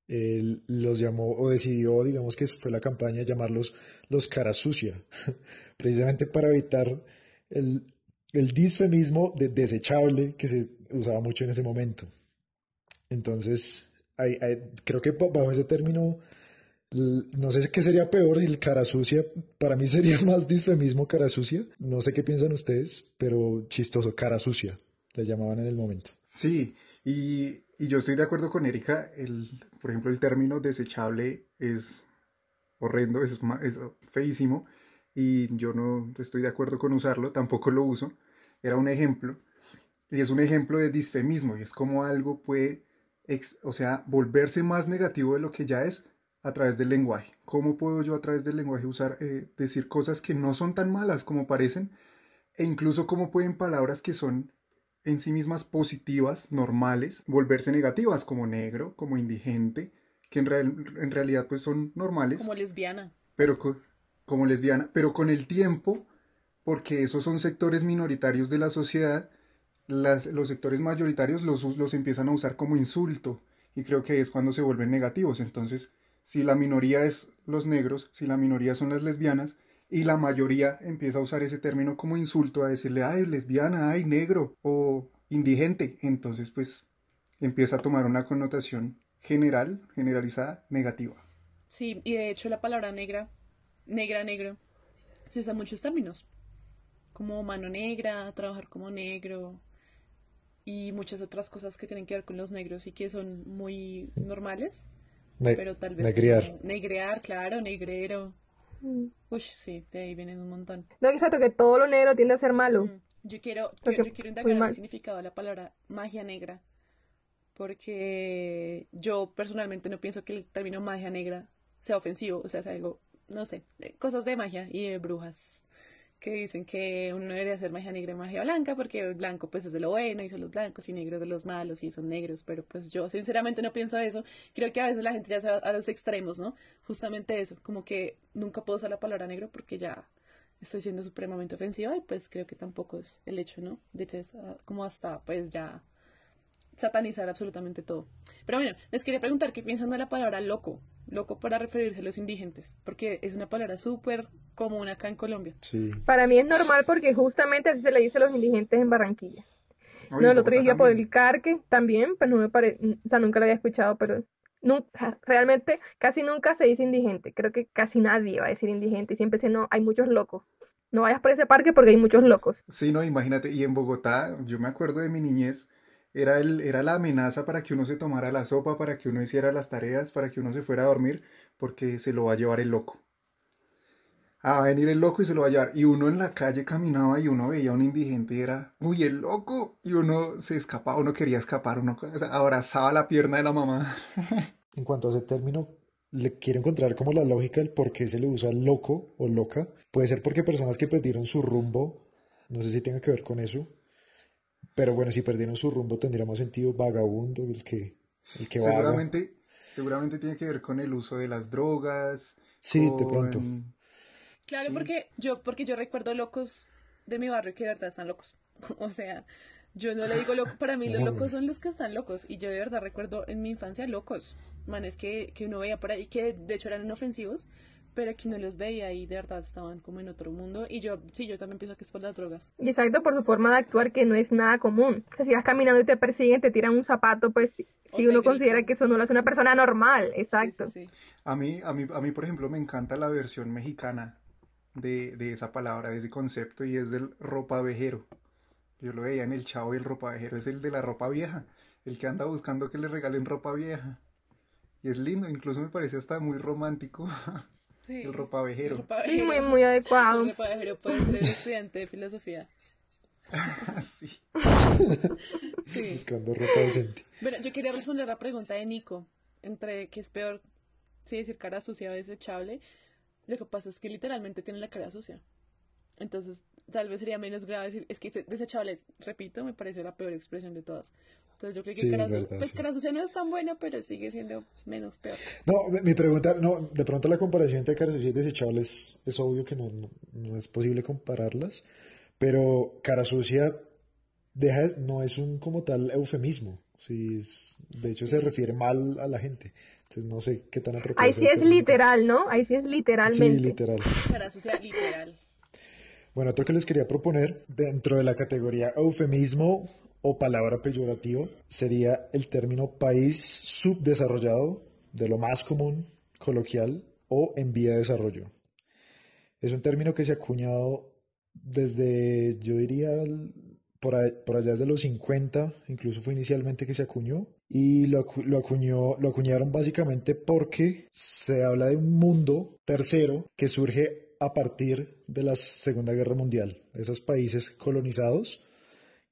él los llamó, o decidió, digamos que fue la campaña, llamarlos los cara sucia, precisamente para evitar el, el disfemismo de desechable que se usaba mucho en ese momento. Entonces, hay- hay- creo que ba- bajo ese término, no sé qué sería peor, el cara sucia, para mí sería más disfemismo cara sucia. No sé qué piensan ustedes, pero chistoso, cara sucia, le llamaban en el momento. Sí, y, y yo estoy de acuerdo con Erika. El, por ejemplo, el término desechable es horrendo, es, es feísimo, y yo no estoy de acuerdo con usarlo, tampoco lo uso. Era un ejemplo, y es un ejemplo de disfemismo, y es como algo puede, ex- o sea, volverse más negativo de lo que ya es a través del lenguaje. ¿Cómo puedo yo a través del lenguaje usar, eh, decir cosas que no son tan malas como parecen? E incluso cómo pueden palabras que son en sí mismas positivas, normales, volverse negativas como negro, como indigente, que en, en realidad pues son normales. Como lesbiana. Pero como lesbiana, pero con el tiempo, porque esos son sectores minoritarios de la sociedad, los sectores mayoritarios los, los empiezan a usar como insulto y creo que es cuando se vuelven negativos. Entonces, si la minoría es los negros, si la minoría son las lesbianas, y la mayoría empieza a usar ese término como insulto, a decirle, ay, lesbiana, ay, negro o indigente. Entonces, pues empieza a tomar una connotación general, generalizada, negativa. Sí, y de hecho la palabra negra, negra, negro, se usa en muchos términos, como mano negra, trabajar como negro y muchas otras cosas que tienen que ver con los negros y que son muy normales. pero tal vez... Negrear. negrear, claro, negrero. Mm. Uy, sí, de ahí vienen un montón. No, exacto, que todo lo negro tiende a ser malo. Mm. Yo quiero, yo, quiero indagar el significado de la palabra magia negra. Porque yo personalmente no pienso que el término magia negra sea ofensivo. O sea, es algo, no sé, cosas de magia y de brujas que dicen que uno no debería hacer magia negra y magia blanca porque el blanco pues es de lo bueno y son los blancos y negros de los malos y son negros, pero pues yo sinceramente no pienso eso. Creo que a veces la gente ya se va a los extremos, ¿no? Justamente eso, como que nunca puedo usar la palabra negro porque ya estoy siendo supremamente ofensiva y pues creo que tampoco es el hecho, ¿no? De hecho, como hasta pues ya satanizar absolutamente todo. Pero bueno, les quería preguntar qué piensan de la palabra loco, loco para referirse a los indigentes, porque es una palabra súper común acá en Colombia. Sí. Para mí es normal porque justamente así se le dice a los indigentes en Barranquilla. no, el otro día por el Carque también, pues no me parece, o sea, nunca lo había escuchado, pero nunca, realmente casi nunca se dice indigente. Creo que casi nadie va a decir indigente y siempre dice, no, hay muchos locos. No vayas por ese parque porque hay muchos locos. Sí, no, imagínate, y en Bogotá, yo me acuerdo de mi niñez, era, el, era la amenaza para que uno se tomara la sopa, para que uno hiciera las tareas, para que uno se fuera a dormir, porque se lo va a llevar el loco. Ah, a venir el loco y se lo va a llevar. Y uno en la calle caminaba y uno veía a un indigente y era, uy, el loco. Y uno se escapaba, uno quería escapar, uno abrazaba la pierna de la mamá. en cuanto a ese término, le quiero encontrar como la lógica del por qué se le usa loco o loca. Puede ser porque personas que perdieron su rumbo, no sé si tenga que ver con eso, pero bueno, si perdieron su rumbo tendría más sentido vagabundo el que, el que seguramente, Seguramente tiene que ver con el uso de las drogas. Sí, de pronto. Claro, porque yo, porque yo recuerdo locos de mi barrio que de verdad están locos. o sea, yo no le digo loco, para mí los locos son los que están locos. Y yo de verdad recuerdo en mi infancia locos. Manes que, que uno veía por ahí, que de hecho eran inofensivos, pero que no los veía y de verdad estaban como en otro mundo. Y yo, sí, yo también pienso que es por las drogas. Exacto, por su forma de actuar que no es nada común. Que si vas caminando y te persiguen, te tiran un zapato, pues si uno considera que eso no lo hace una persona normal, exacto. A, mí, a, mí, a mí, por ejemplo, me encanta la versión mexicana de, de esa palabra, de ese concepto, y es del ropavejero. Yo lo veía en el chavo y el ropavejero es el de la ropa vieja, el que anda buscando que le regalen ropa vieja. Y es lindo, incluso me parece hasta muy romántico. el ropavejero. Sí, muy, muy adecuado. El ropavejero puede ser estudiante de filosofía. sí. Buscando ropa decente. Bueno, yo quería responder la pregunta de Nico, entre qué es peor, si decir cara sucia o desechable. Lo que pasa es que literalmente tiene la cara sucia. Entonces, tal vez sería menos grave decir, es que desechable, repito, me parece la peor expresión de todas. Entonces yo creo que cara, pues, cara sucia no es tan buena, pero sigue siendo menos peor. No, mi pregunta, no, de pronto la comparación entre cara sucia y desechable es, es obvio que no, no, es posible compararlas, pero cara sucia deja, no es un como tal eufemismo, sí, de hecho se refiere mal a la gente. Entonces no sé qué tan apropiado. Ahí sí es literal, ¿no? Ahí sí es literalmente. Sí, literal. Cara sucia, literal. Bueno, otro que les quería proponer dentro de la categoría eufemismo o palabra peyorativa sería el término país subdesarrollado, de lo más común, coloquial o en vía de desarrollo. Es un término que se ha acuñado desde, yo diría, por, allá desde los 50, incluso fue inicialmente que se acuñó, y lo, acuñó, lo acuñaron básicamente porque se habla de un mundo tercero que surge a partir de la Segunda Guerra Mundial, esos países colonizados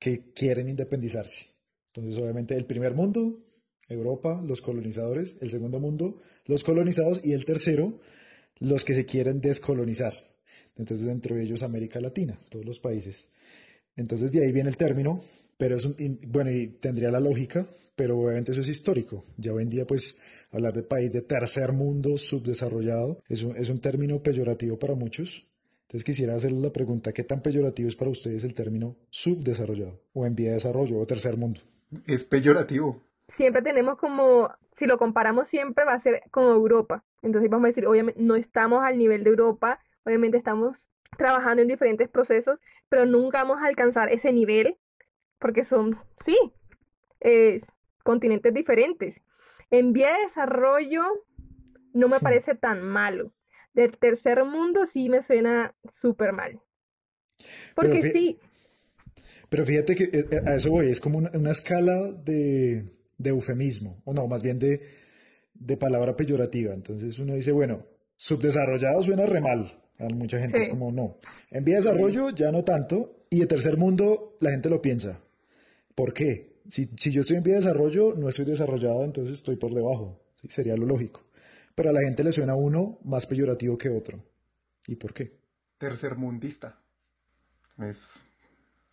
que quieren independizarse. Entonces, obviamente, el primer mundo, Europa, los colonizadores, el segundo mundo, los colonizados, y el tercero, los que se quieren descolonizar. Entonces, dentro de ellos, América Latina, todos los países. Entonces, de ahí viene el término Pero es un, bueno, y tendría la lógica, pero obviamente eso es histórico. Ya hoy en día, pues, hablar de país de tercer mundo subdesarrollado es un, es un término peyorativo para muchos. Entonces quisiera hacerle la pregunta, ¿qué tan peyorativo es para ustedes el término subdesarrollado o en vía de desarrollo o tercer mundo? Es peyorativo. Siempre tenemos como, si lo comparamos siempre va a ser con Europa. Entonces vamos a decir, obviamente no estamos al nivel de Europa, obviamente estamos trabajando en diferentes procesos, pero nunca vamos a alcanzar ese nivel porque son, sí, continentes diferentes. En vía de desarrollo no me parece tan malo. Del tercer mundo sí me suena súper mal. Porque sí. Pero fíjate que eh, a eso voy, es como una, escala de, eufemismo, o no, más bien de, de palabra peyorativa. Entonces uno dice, bueno, subdesarrollado suena re mal. A mucha gente es como, no. En vía de desarrollo ya no tanto. Y de tercer mundo la gente lo piensa. ¿Por qué? Si, si yo estoy en vía de desarrollo, no estoy desarrollado, entonces estoy por debajo. ¿sí? Sería lo lógico. Pero a la gente le suena uno más peyorativo que otro. ¿Y por qué? Tercermundista. Es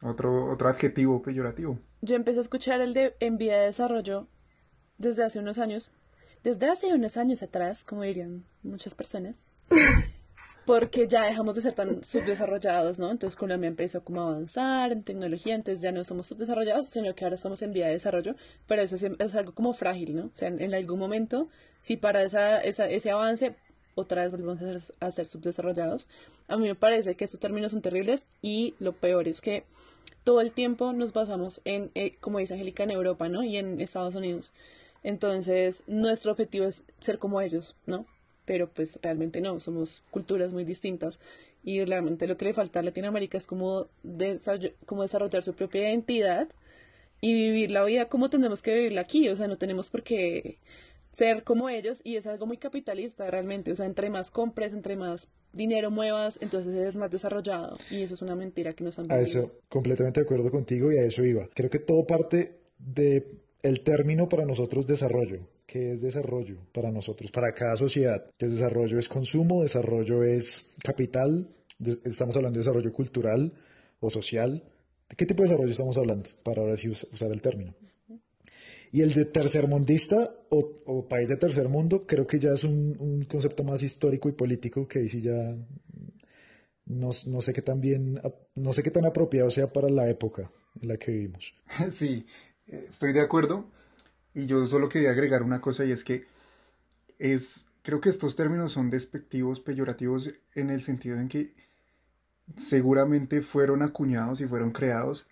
otro, otro adjetivo peyorativo. Yo empecé a escuchar el de en vía de desarrollo desde hace unos años. Desde hace unos años atrás, como dirían muchas personas. porque ya dejamos de ser tan subdesarrollados, ¿no? Entonces Colombia empezó como a avanzar en tecnología, entonces ya no somos subdesarrollados, sino que ahora estamos en vía de desarrollo, pero eso es, algo como frágil, ¿no? O sea, en, algún momento, si para esa, ese avance otra vez volvemos a ser, a ser subdesarrollados, a mí me parece que estos términos son terribles y lo peor es que todo el tiempo nos basamos en, eh, como dice Angélica, en Europa, ¿no? Y en Estados Unidos. Entonces, nuestro objetivo es ser como ellos, ¿no? Pero pues realmente no, somos culturas muy distintas y realmente lo que le falta a Latinoamérica es como, como desarrollar su propia identidad y vivir la vida como tenemos que vivirla aquí, o sea, no tenemos por qué ser como ellos y es algo muy capitalista realmente, o sea, entre más compres, entre más dinero muevas, entonces eres más desarrollado y eso es una mentira que nos han A eso, completamente de acuerdo contigo y a eso iba. Creo que todo parte de el término para nosotros desarrollo. ¿Qué es desarrollo para nosotros, para cada sociedad? Desarrollo es consumo, desarrollo es capital, estamos hablando de desarrollo cultural o social. ¿De qué tipo de desarrollo estamos hablando? Para ahora sí usar el término. Y el de tercermundista o, o país de tercer mundo, creo que ya es un, concepto más histórico y político que ahí sí ya no, no, sé qué tan bien, no sé qué tan apropiado sea para la época en la que vivimos. Sí, estoy de acuerdo. Y yo solo quería agregar una cosa y es que es, creo que estos términos son despectivos, peyorativos en el sentido en que seguramente fueron acuñados y fueron creados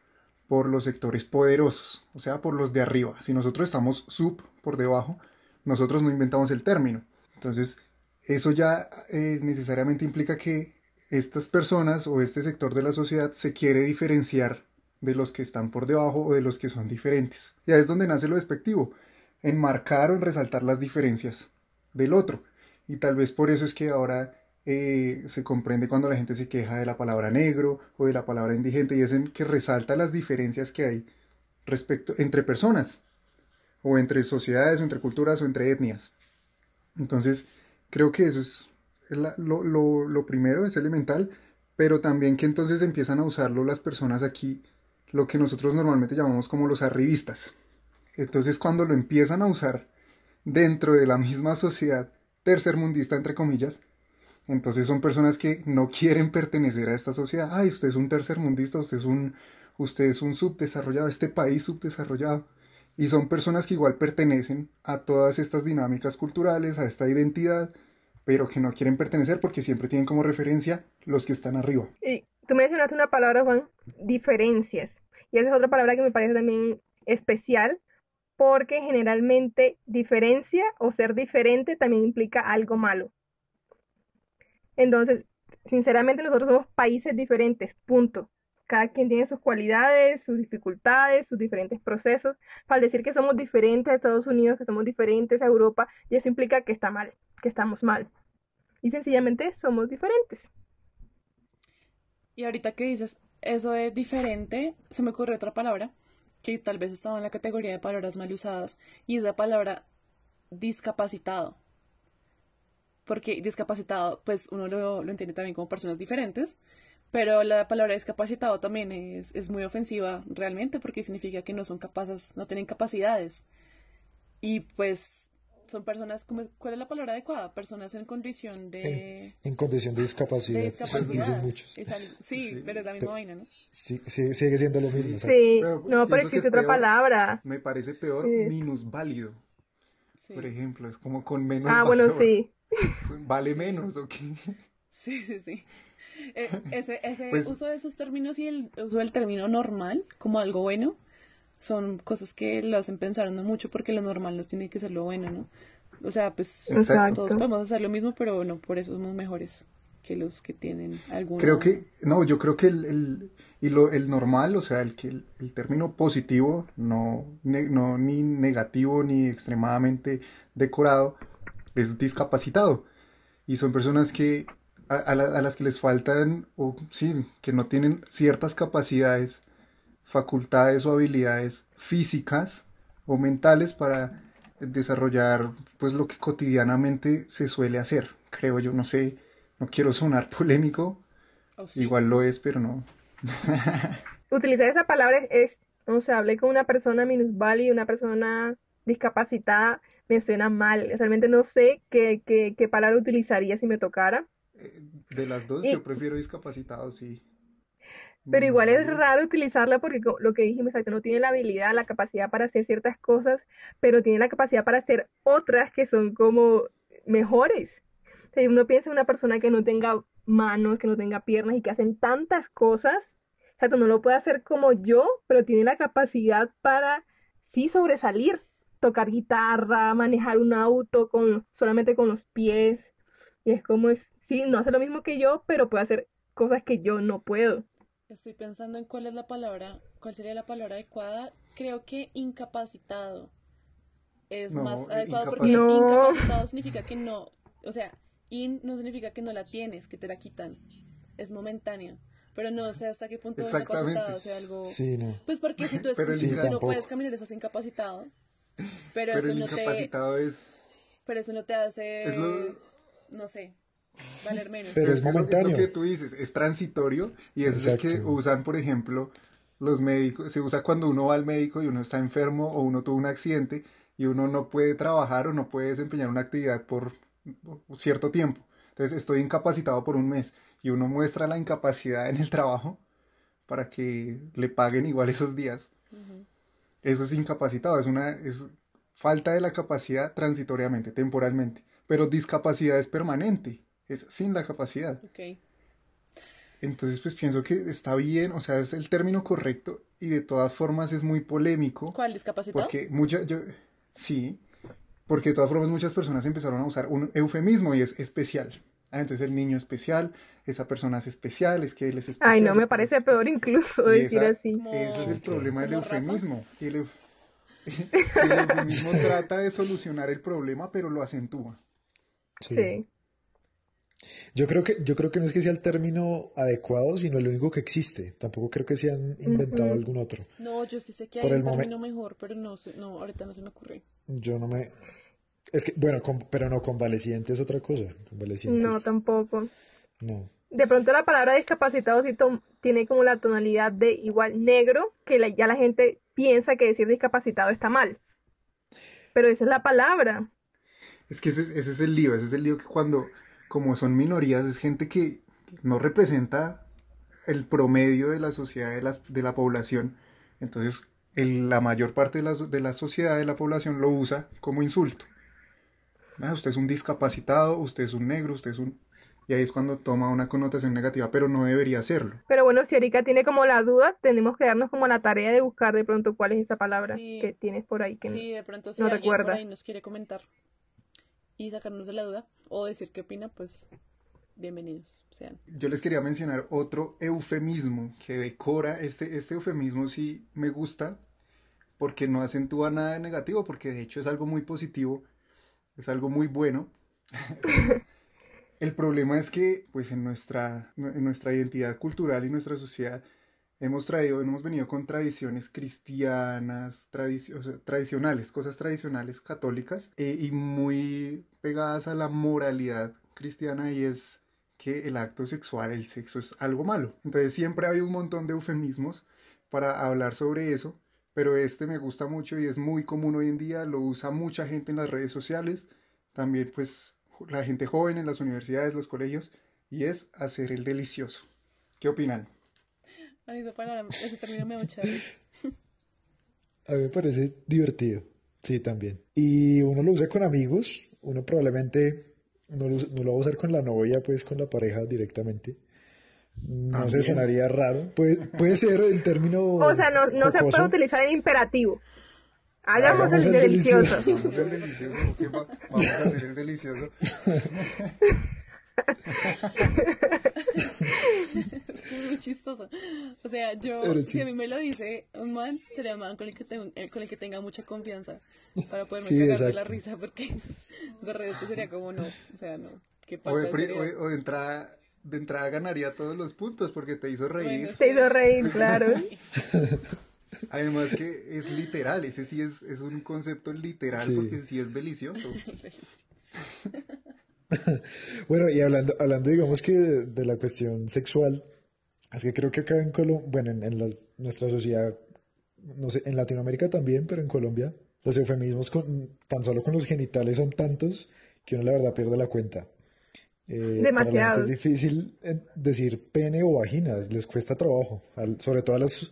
por los sectores poderosos, o sea, por los de arriba. Si nosotros estamos sub, por debajo, nosotros no inventamos el término. Entonces, eso ya eh, necesariamente implica que estas personas o este sector de la sociedad se quiere diferenciar de los que están por debajo o de los que son diferentes. Y ahí es donde nace lo despectivo, enmarcar o en resaltar las diferencias del otro. Y tal vez por eso es que ahora eh, se comprende cuando la gente se queja de la palabra negro o de la palabra indigente y es en que resalta las diferencias que hay respecto entre personas o entre sociedades o entre culturas o entre etnias. Entonces, creo que eso es lo, lo primero, es elemental, pero también que entonces empiezan a usarlo las personas aquí lo que nosotros normalmente llamamos como los arribistas. Entonces cuando lo empiezan a usar dentro de la misma sociedad tercermundista, entre comillas, entonces son personas que no quieren pertenecer a esta sociedad. Ay, usted es un tercermundista, usted es un, usted es un subdesarrollado, este país subdesarrollado. Y son personas que igual pertenecen a todas estas dinámicas culturales, a esta identidad, pero que no quieren pertenecer porque siempre tienen como referencia los que están arriba. Tú mencionaste una palabra, Juan, diferencias. Y esa es otra palabra que me parece también especial, porque generalmente diferencia o ser diferente también implica algo malo. Entonces, sinceramente nosotros somos países diferentes, punto. Cada quien tiene sus cualidades, sus dificultades, sus diferentes procesos. Al decir que somos diferentes a Estados Unidos, que somos diferentes a Europa, y eso implica que está mal, que estamos mal. Y sencillamente somos diferentes. Y ahorita que dices eso es diferente, se me ocurre otra palabra que tal vez estaba en la categoría de palabras mal usadas y es la palabra discapacitado. Porque discapacitado, pues uno lo, lo entiende también como personas diferentes, Pero la palabra discapacitado también es, es muy ofensiva realmente porque significa que no son capaces, no tienen capacidades. Y pues son personas, ¿cómo es- ¿cuál es la palabra adecuada? Personas en condición de, En condición de discapacidad, de dicen muchos. Al- sí, Sí. pero es la misma vaina, ¿no? Sí, sí, sigue siendo lo mismo. Sí, Pero no, pero existe es otra peor. palabra. Me parece peor Sí. minusválido, Sí. por ejemplo. Es como con menos Ah, bueno, sí. Vale menos, ¿o qué? Sí, sí, sí. Eh, ese ese Pues- uso de esos términos y el uso del término normal como algo bueno son cosas que lo hacen pensar uno mucho porque lo normal no tiene que ser lo bueno, ¿no? O sea, pues Exacto. todos podemos hacer lo mismo, pero no por eso somos mejores que los que tienen alguna... Creo que, no, yo creo que el, el- y lo, el normal, o sea, el, que el, el término positivo, no, ne- no ni negativo ni extremadamente decorado, es discapacitado. Y son personas que, a, a la- a las que les faltan, o sí, que no tienen ciertas capacidades, facultades o habilidades físicas o mentales para desarrollar, pues, lo que cotidianamente se suele hacer. Creo yo, no sé, no quiero sonar polémico, Oh, sí. Igual lo es, pero no. Utilizar esa palabra es, o sea, hablé con una persona minusválida y una persona discapacitada, me suena mal. Realmente no sé qué, qué, qué palabra utilizaría si me tocara. Eh, De las dos, Y- yo prefiero discapacitado, sí. Pero igual es Mm, raro utilizarla porque lo que dijimos, exacto, no tiene la habilidad, la capacidad para hacer ciertas cosas, pero tiene la capacidad para hacer otras que son como mejores. O sea, uno piensa en una persona que no tenga manos, que no tenga piernas y que hacen tantas cosas. Exacto, no lo puede hacer como yo, pero tiene la capacidad para sí sobresalir, tocar guitarra, manejar un auto con solamente con los pies. Y es como es, sí, no hace lo mismo que yo, pero puede hacer cosas que yo no puedo. Estoy pensando en cuál es la palabra, cuál sería la palabra adecuada. Creo que incapacitado es No, más adecuado porque No. incapacitado significa que no, o sea, in no significa que no la tienes, que te la quitan. Es momentánea. Pero no sé hasta qué punto incapacitado sea algo. Sí, no. Pues porque si tú, tú inca- no puedes caminar, estás incapacitado. Pero, Pero eso el no te, incapacitado es. pero eso no te hace, Es lo- no sé, valer menos. Pero es momentáneo. lo que tú dices, es transitorio y ese es el que usan, por ejemplo, los médicos. Se usa cuando uno va al médico y uno está enfermo o uno tuvo un accidente y uno no puede trabajar o no puede desempeñar una actividad por cierto tiempo. Entonces, estoy incapacitado por un mes y uno muestra la incapacidad en el trabajo para que le paguen igual esos días. Eso es incapacitado, es una es falta de la capacidad transitoriamente, temporalmente, pero discapacidad es permanente, es sin la capacidad. Ok. Entonces, pues pienso que está bien, o sea, es el término correcto y de todas formas es muy polémico ¿Cuál discapacitado? porque mucha yo sí, porque de todas formas muchas personas empezaron a usar un eufemismo y es especial. Ah, entonces el niño especial, esa persona es especial, es que él es especial. Ay, no, me parece especial. peor incluso Y decir esa- así. Ese es el problema del eufemismo. Y el, euf- el eufemismo trata de solucionar el problema, pero lo acentúa. Sí. Sí. Yo creo que, yo creo que no es que sea el término adecuado, sino el único que existe. Tampoco creo que se han inventado algún otro. No, yo sí sé que hay Por un el momen- término mejor, pero no, sé- no, ahorita no se me ocurre. Yo no me... Es que, bueno, con- pero no, convaleciente es otra cosa. Convaleciente No, es- tampoco. No. De pronto la palabra discapacitado sí tom- tiene como la tonalidad de igual negro, que la- ya la gente piensa que decir discapacitado está mal. Pero esa es la palabra. Es que ese, es- ese es el lío, ese es el lío que cuando, como son minorías, es gente que no representa el promedio de la sociedad, de, las- de la población. Entonces, el- la mayor parte de la, so- de la sociedad, de la población, lo usa como insulto. Ah, usted es un discapacitado, usted es un negro, usted es un... Y ahí es cuando toma una connotación negativa, pero no debería serlo. Pero bueno, si Erika tiene como la duda, tenemos que darnos como la tarea de buscar de pronto cuál es esa palabra Sí. que tienes por ahí que Sí, de pronto si no alguien por recuerdas. ahí nos quiere comentar y sacarnos de la duda o decir qué opina, pues bienvenidos sean. Yo les quería mencionar otro eufemismo que decora, este, este eufemismo sí me gusta porque no acentúa nada de negativo, porque de hecho es algo muy positivo, es algo muy bueno. El problema es que pues en nuestra, en nuestra identidad cultural y nuestra sociedad hemos traído, hemos venido con tradiciones cristianas, tradici- tradicionales, cosas tradicionales católicas eh, y muy pegadas a la moralidad cristiana y es que el acto sexual, el sexo es algo malo. Entonces siempre hay un montón de eufemismos para hablar sobre eso, pero este me gusta mucho y es muy común hoy en día, lo usa mucha gente en las redes sociales, también pues la gente joven en las universidades, los colegios, y es hacer el delicioso. ¿Qué opinan? Esa palabra, ese término me. A mí me parece divertido, sí, también. Y uno lo usa con amigos, uno probablemente no lo, no lo va a usar con la novia, pues con la pareja directamente. No sé, También. sonaría raro. Puede, puede ser en términos. O sea, no, no se puede utilizar en imperativo. Hagamos Hagamos el el delicioso. delicioso. Vamos al delicioso, ¿qué va- vamos a hacer el delicioso. Es muy chistoso. O sea, yo, si a mí me lo dice un man, sería un man con el que, tengo- eh, con el que tenga mucha confianza para poderme Sí, cagar de la risa, porque de resto sería como no, o sea, no. ¿Qué O pasa? o de- o de entrada, de entrada ganaría todos los puntos porque te hizo reír. Bueno, Se hizo reír, claro. Además que es literal, ese sí es, es un concepto literal Sí. porque sí es delicioso. Bueno, y hablando, hablando digamos que de, de la cuestión sexual, es que creo que acá en Colombia, bueno, en, en nuestra sociedad, no sé, en Latinoamérica también, pero en Colombia, los eufemismos con, tan solo con los genitales son tantos que uno la verdad pierde la cuenta. Eh, para la gente Demasiados. es difícil eh, decir pene o vagina, les cuesta trabajo, al- sobre todo a las,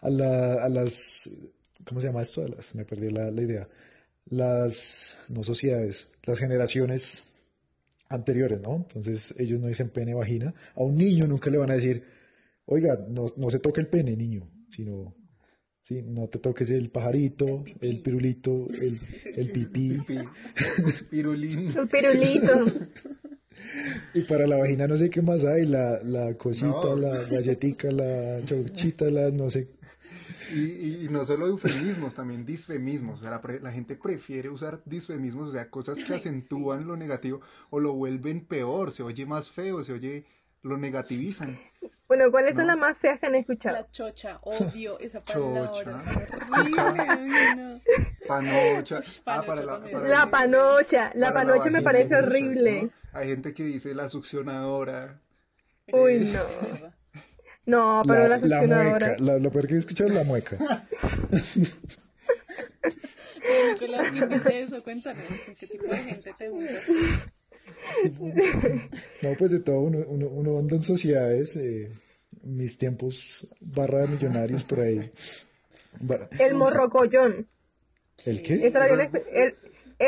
a, la- a las, ¿cómo se llama esto? A las, me perdí la, la idea. Las, no sociedades, las generaciones anteriores, ¿no? Entonces ellos no dicen pene, vagina. A un niño nunca le van a decir, oiga, no, no se toque el pene, niño, sino, sí, no te toques el pajarito, el pirulito, el, el pipí. Pi- Pirulín. El pirulito. Y para la vagina no sé qué más hay, la, la cosita, No. la galletica, la chauchita, la no sé. Y, y- no solo eufemismos, también disfemismos. O sea, la, pre- la gente prefiere usar disfemismos, o sea, cosas que acentúan lo negativo o lo vuelven peor, se oye más feo, se oye, lo negativizan. Bueno, ¿cuáles son No. las más feas que han escuchado? La chocha, odio esa palabra. Chocha. es horrible. Panocha. Ah, Panocha para la, también. para La panocha. La para panocha me parece muchas, horrible. ¿no? Hay gente que dice la succionadora. Uy, Eh, no. No, pero la, La, la mueca, la- lo peor que he escuchado es la mueca. Nicolás, ¿qué es eso? Cuéntanos, ¿qué tipo de gente te gusta? No, pues de todo, uno, uno, uno anda en sociedades, eh, mis tiempos barra de millonarios por ahí. El morrocollón. ¿El qué? Esa viene- es- el,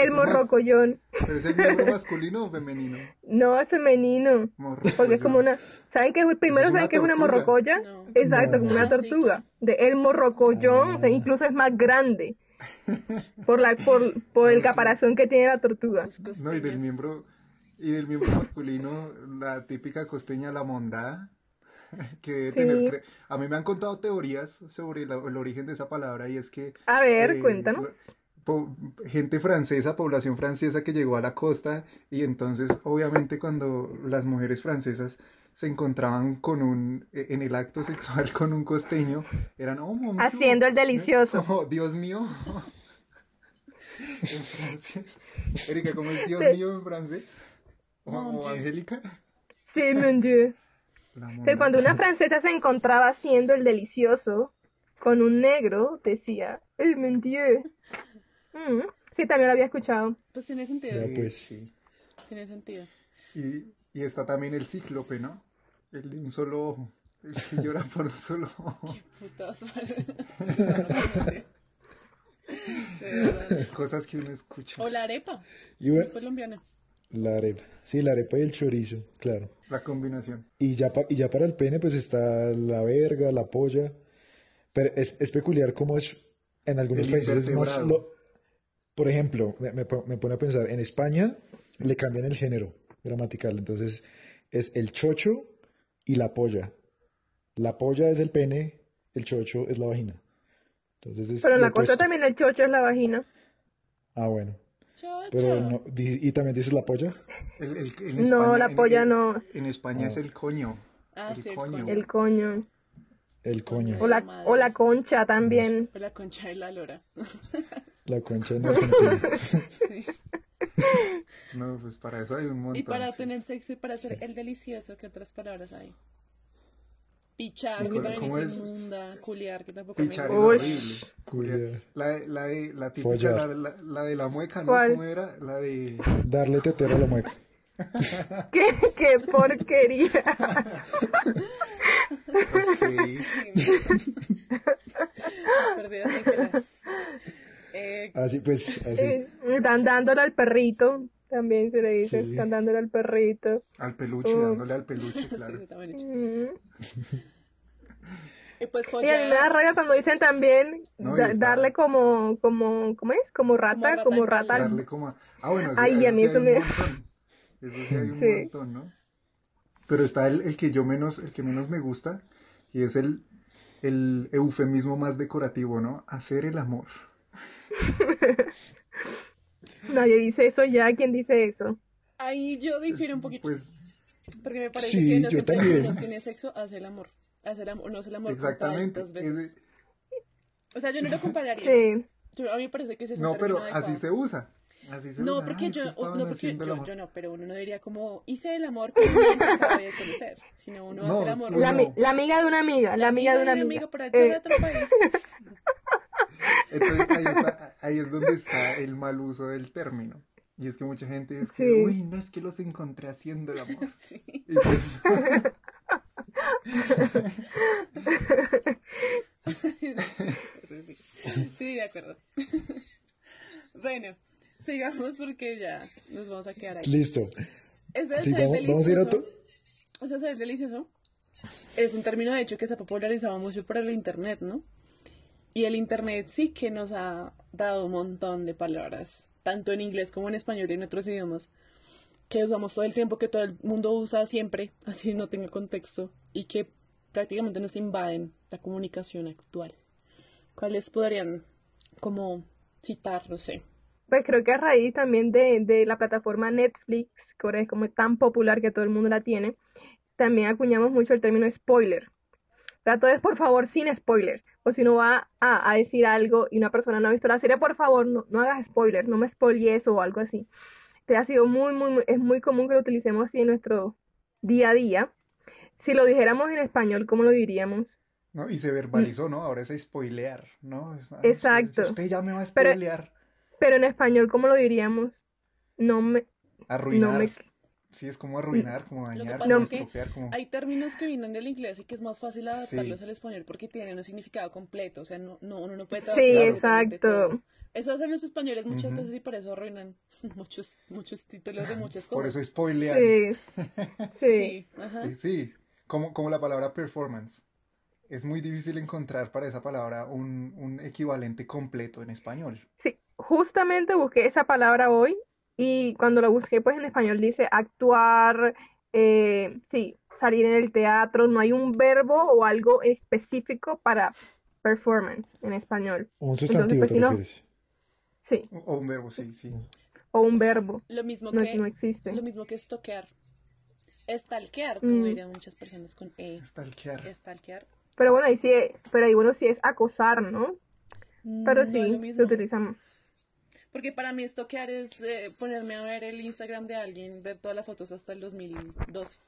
el morrocollón. ¿Pero es el miembro masculino o femenino? No, es femenino. Porque es como una. ¿Saben qué? Primero, es una ¿saben qué es una morrocoya? No. Exacto, No. como una Ah, tortuga. De el morrocollón, o sea, incluso es más grande. Por, la, por, por el caparazón que tiene la tortuga. No, y del miembro, y del miembro masculino, la típica costeña, la mondada, que debe Sí. tener... cre- A mí me han contado teorías sobre la- el origen de esa palabra y es que... A ver, eh, cuéntanos. Gente francesa, población francesa que llegó a la costa y entonces obviamente cuando las mujeres francesas se encontraban con un, e- en el acto sexual con un costeño, eran, oh, mon Dieu", Haciendo el delicioso. Oh, Dios mío. en francés. Erika, ¿cómo es Dios Sí. mío en francés? ¿O. Angélica? Sí, mon Dieu. Que cuando una francesa se encontraba haciendo el delicioso con un negro, decía, ¡Eh, mon Dieu! Mm, Sí, también lo había escuchado. Pues tiene sentido. Ya, pues. sí. Tiene sentido. Y, y está también el cíclope, ¿no? El de un solo ojo. El que llora por un solo ojo. De verdad. Cosas que uno escucha. O la arepa, Y bueno, colombiana. la arepa. Sí, la arepa y el chorizo, claro. La combinación. Y ya, pa- y ya para el pene, pues está la verga, la polla. Pero es, es peculiar cómo es en algunos El países es más... lo- por ejemplo, me, me po- me pone a pensar, en España le cambian el género gramatical. Entonces es el chocho y la polla. La polla es el pene, el chocho es la vagina. Entonces es Pero en la costa también el chocho es la vagina. Ah, bueno. Chocho. Pero no, ¿y también dices la polla? El- el- en No, la en- polla en- no. En España es el coño. Ah, el sí, el coño. coño. El coño. El coño. O la, o la concha también. O la concha de la lora. La concha en Argentina. No, pues para eso hay un montón. Y para sí. tener sexo y para hacer el delicioso, ¿qué otras palabras hay? Pichar, que también ¿cómo es es? inmunda, culiar, que tampoco me Pichar es gusta. Uy. horrible. Culiar. La, de- la, de, la típica, la, la, la de la mueca, ¿no? ¿Cuál? ¿Cómo era? La de... Darle tetero a la mueca. ¡Qué, qué porquería! Ok. Perdido, Nicolás. Eh, Así pues, así. Eh, Están dándole al perrito, también se le dice, Sí. están dándole al perrito. Al peluche, Oh. dándole al peluche, sí, claro. también chistoso. Mm. Y pues Y a mí me da rabia cuando dicen también No, y da- está- darle como, como, ¿cómo es? Como rata, rata como rata. al- Darle como... a- Ah, bueno, eso, Ay, a mí sí eso me- montón. Eso sí hay un Sí. montón, ¿no? Pero está el, el que yo menos, el que menos me gusta, y es el, el eufemismo más decorativo, ¿no? Hacer el amor. Nadie dice eso ya, ¿quién dice eso? ahí yo difiero un poquito, Pues porque me parece Sí, que no yo también. tiene sexo hace el amor. Hace el amor, no hace el amor exactamente. veces. ese- O sea, yo no lo compararía. Sí. Yo- a mí me parece que ese es no, pero término así adecuado. se usa. Así se No, usa. porque Ay, es yo, no, porque yo, amor. yo no, pero uno no diría como hice el amor con alguien que acabo de conocer, sino uno No, hace el amor. La, no. la amiga de una amiga, la amiga de una mi amiga. amigo por allá de Eh, otro país. Entonces ahí, está, ahí es donde está el mal uso del término. Y es que mucha gente es que, Sí. uy, no es que los encontré haciendo el amor. Y pues, sí, sí, de acuerdo. bueno, sigamos porque ya nos vamos a quedar ahí. Listo. Ese de Sí, ser vamos, vamos a ir a delicioso, de ser delicioso es un término de hecho que se ha popularizado mucho por el internet, ¿no? Y el internet sí que nos ha dado un montón de palabras, tanto en inglés como en español y en otros idiomas, que usamos todo el tiempo, que todo el mundo usa siempre, así no tenga contexto, y que prácticamente nos invaden la comunicación actual. ¿Cuáles podrían como citar, no sé? Pues creo que a raíz también de, de la plataforma Netflix, que ahora es como tan popular que todo el mundo la tiene, también acuñamos mucho el término spoiler. Trato es, por favor, sin spoiler. O si no va a, a decir algo y una persona no ha visto la serie, por favor, no, no hagas spoiler, no me spoilees o algo así. Te ha sido muy, muy, muy- es muy común que lo utilicemos así en nuestro día a día. Si lo dijéramos en español, ¿cómo lo diríamos? ¿no? Y se verbalizó, ¿no? Ahora es spoilear, ¿no? Ay, Exacto. Usted, ya me va a Pero- spoilear. Pero en español, ¿cómo lo diríamos? No me, Arruinar. no me, Sí, es como arruinar, como dañar, como es estropear, como... Hay términos que vienen del inglés y que es más fácil adaptarlos Sí. al español porque tienen un significado completo, o sea, no, no, uno no puede Sí, absolutamente exacto. Eso hacen los españoles muchas Ujú. veces y por eso arruinan muchos, muchos títulos de muchas Por cosas. eso spoilear. sí, sí. Sí, ajá. Sí, como, como la palabra performance. Es muy difícil encontrar para esa palabra un, un equivalente completo en español. Sí, justamente busqué esa palabra hoy y cuando lo busqué, pues en español dice actuar, eh, sí, salir en el teatro, no hay un verbo o algo específico para performance en español, Un sustantivo, pues, ¿te si no- refieres? sí, O o un verbo, sí, sí. o un verbo, Lo mismo no, que no existe. lo mismo que estoquear. Estalquear, como Mm. dirían muchas personas con E. Stalkear. Estalquear. Pero bueno, ahí sí, pero ahí bueno sí es acosar, ¿no? Pero No es sí, lo se mismo. Porque para mí estoquear es eh, ponerme a ver el Instagram de alguien, ver todas las fotos hasta el 2012.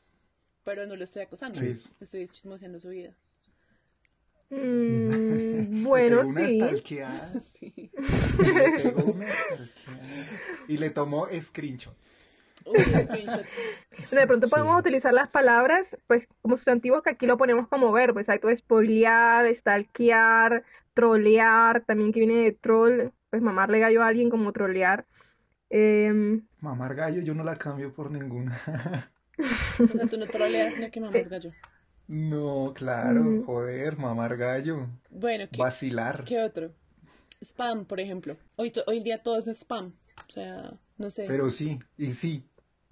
Pero no lo estoy acosando, Sí. estoy chismoseando su vida. Mm, bueno, sí. stalkeada, Sí. le pegó una stalkeada. Y le tomó screenshots. Uy, screenshot. De pronto Sí. podemos utilizar las palabras, pues, como sustantivos que aquí lo ponemos como verbo, exacto, spoilear, stalkear, trolear, también que viene de troll, pues mamarle gallo a alguien como trolear. Em, Mamar gallo yo no la cambio por ninguna. O sea, tú no troleas, sino que mamas gallo. No, claro, Mm. joder, mamar gallo. Bueno, ¿qué, Vacilar. qué otro? Spam, por ejemplo. Hoy, hoy en día todo es spam. O sea, no sé. Pero sí, y sí.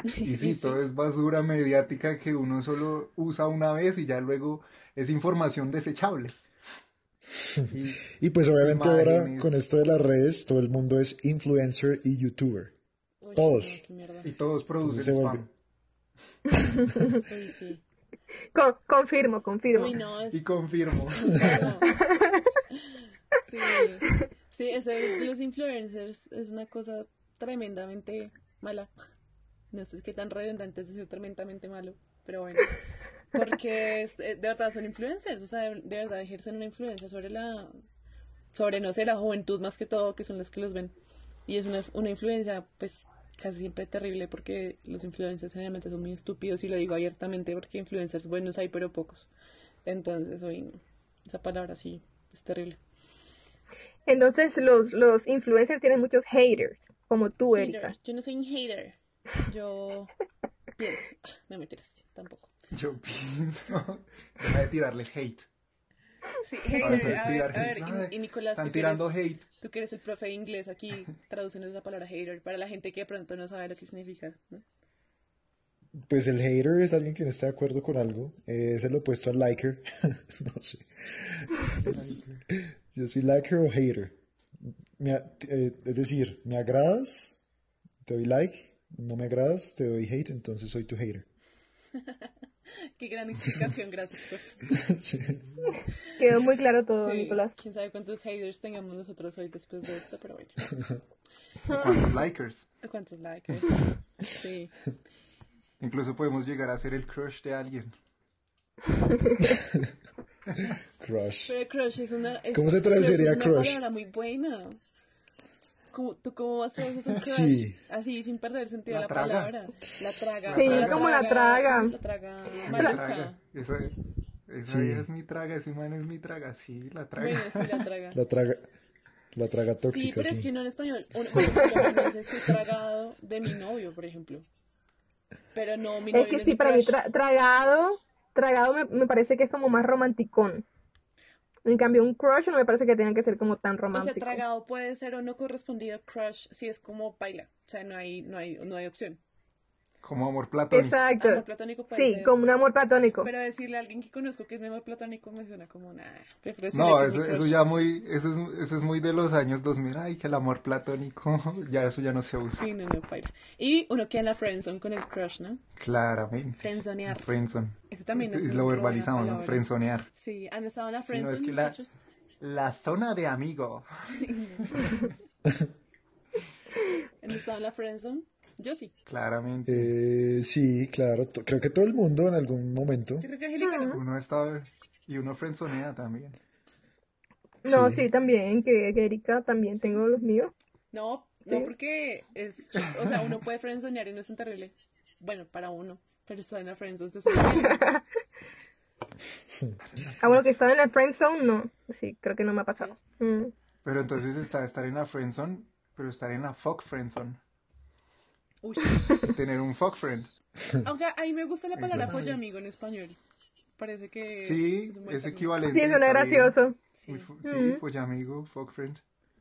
Y sí, Y sí. todo es basura mediática que uno solo usa una vez y ya luego es información desechable. Y Y pues obviamente ahora con esto de las redes, todo el mundo es influencer y youtuber. Todos. Y todos producen Entonces se spam. Uy, sí. con- confirmo, confirmo. Uy, no, es... Y confirmo. no. Sí, sí, eso de los influencers es una cosa tremendamente mala. No sé qué tan redundante es decir tremendamente malo, pero bueno. Porque es- eh, de verdad son influencers, o sea, de, de verdad ejercen una influencia sobre la, sobre, no sé, la juventud más que todo, que son los que los ven. Y es una, una influencia, pues, casi siempre terrible, porque los influencers generalmente son muy estúpidos, y lo digo abiertamente, porque influencers buenos hay, pero pocos. Entonces, hoy, esa palabra sí es terrible. Entonces los, los influencers tienen muchos haters, como tú, Erika. Hater. Yo no soy un hater. Yo pienso. Ah, No me tiras, tampoco. Yo pienso. Deja de tirarles hate. Sí, puedes A ver, tirar a ver, hate. y, y Nicolás, Están tirando eres, hate. tú que eres el profe de inglés aquí, tradúcenos la palabra hater para la gente que de pronto no sabe lo que significa. ¿no? Pues el hater es alguien que no está de acuerdo con algo. eh, es el opuesto al liker. No sé. Yo soy liker o hater. Me eh, es decir, me agradas, te doy like. No me agradas, te doy hate, entonces soy tu hater. Qué gran explicación, gracias. profe. Sí. Quedó muy claro todo, Sí, Nicolás. quién sabe cuántos haters tengamos nosotros hoy después de esto, pero bueno. ¿Cuántos likers? ¿Cuántos likers? Sí. Incluso podemos llegar a ser el crush de alguien. Crush. Pero crush es una. es- ¿Cómo se traduciría es una crush? palabra muy buena. ¿Cómo- ¿Tú cómo vas a hacer crush? Sí. Así, sin perder el sentido de La la, traga. palabra. La traga. Sí, la como la traga. La traga La maluca. traga. Esa, esa Sí. es mi traga, ese man es mi traga. Sí, la traga. Bueno, sí, la traga. La traga, la traga Sí, tóxica, pero es sí. que no en español. Uno, por ejemplo, uno dice estoy tragado de mi novio, por ejemplo. Pero no, mi novio Es que no sí, mi para mí crush. tra- tragado, tragado me, me parece que es como más romanticón. En cambio, un crush no me parece que tenga que ser como tan O sea, romántico. tragado puede ser o no correspondido crush si es como baila. O sea, no hay, no hay, no hay opción. Como amor platónico. Exacto. Amor platónico puede Sí, ser. como un amor platónico. Pero decirle a alguien que conozco que es mi amor platónico me suena como decirle No, eso, eso ya muy, eso es, eso es muy de los años 2000. Ay, que el amor platónico, ya eso ya no se usa. Sí, no, no, baila. Y uno queda en la friendzone con el crush, ¿no? Claramente. Friendzonear. Friendzone. Ese también es Y una lo verbalizamos, ¿no? Friendzonear. Sí, han estado en la Sí, no, friendzone, es que la, muchachos. la zona de amigo. ¿Han estado en la friendzone? Yo sí. Claramente. Eh, sí, claro. Creo que todo el mundo en algún momento. Yo creo que Angélica no. Uno está, y uno friendzonea también. No, Sí. sí, también, que, que Erika también tengo los míos. No, Sí. no, porque es, o sea, uno puede friendzonear y no es tan terrible. Bueno, para uno, pero está en la friendzone, eso es horrible. Ah, bueno, que estaba en la friend zone, no. Sí, creo que no me ha pasado. Mm. Pero entonces está estar en la friendzone, pero estar en la fuck friendzone. Uy. Tener un fuck friend. Aunque a mí me gusta la palabra Exacto. amigo en español. Parece que Sí, es término. equivalente. Sí, suena gracioso. Sí. Sí, amigo, fuck friend.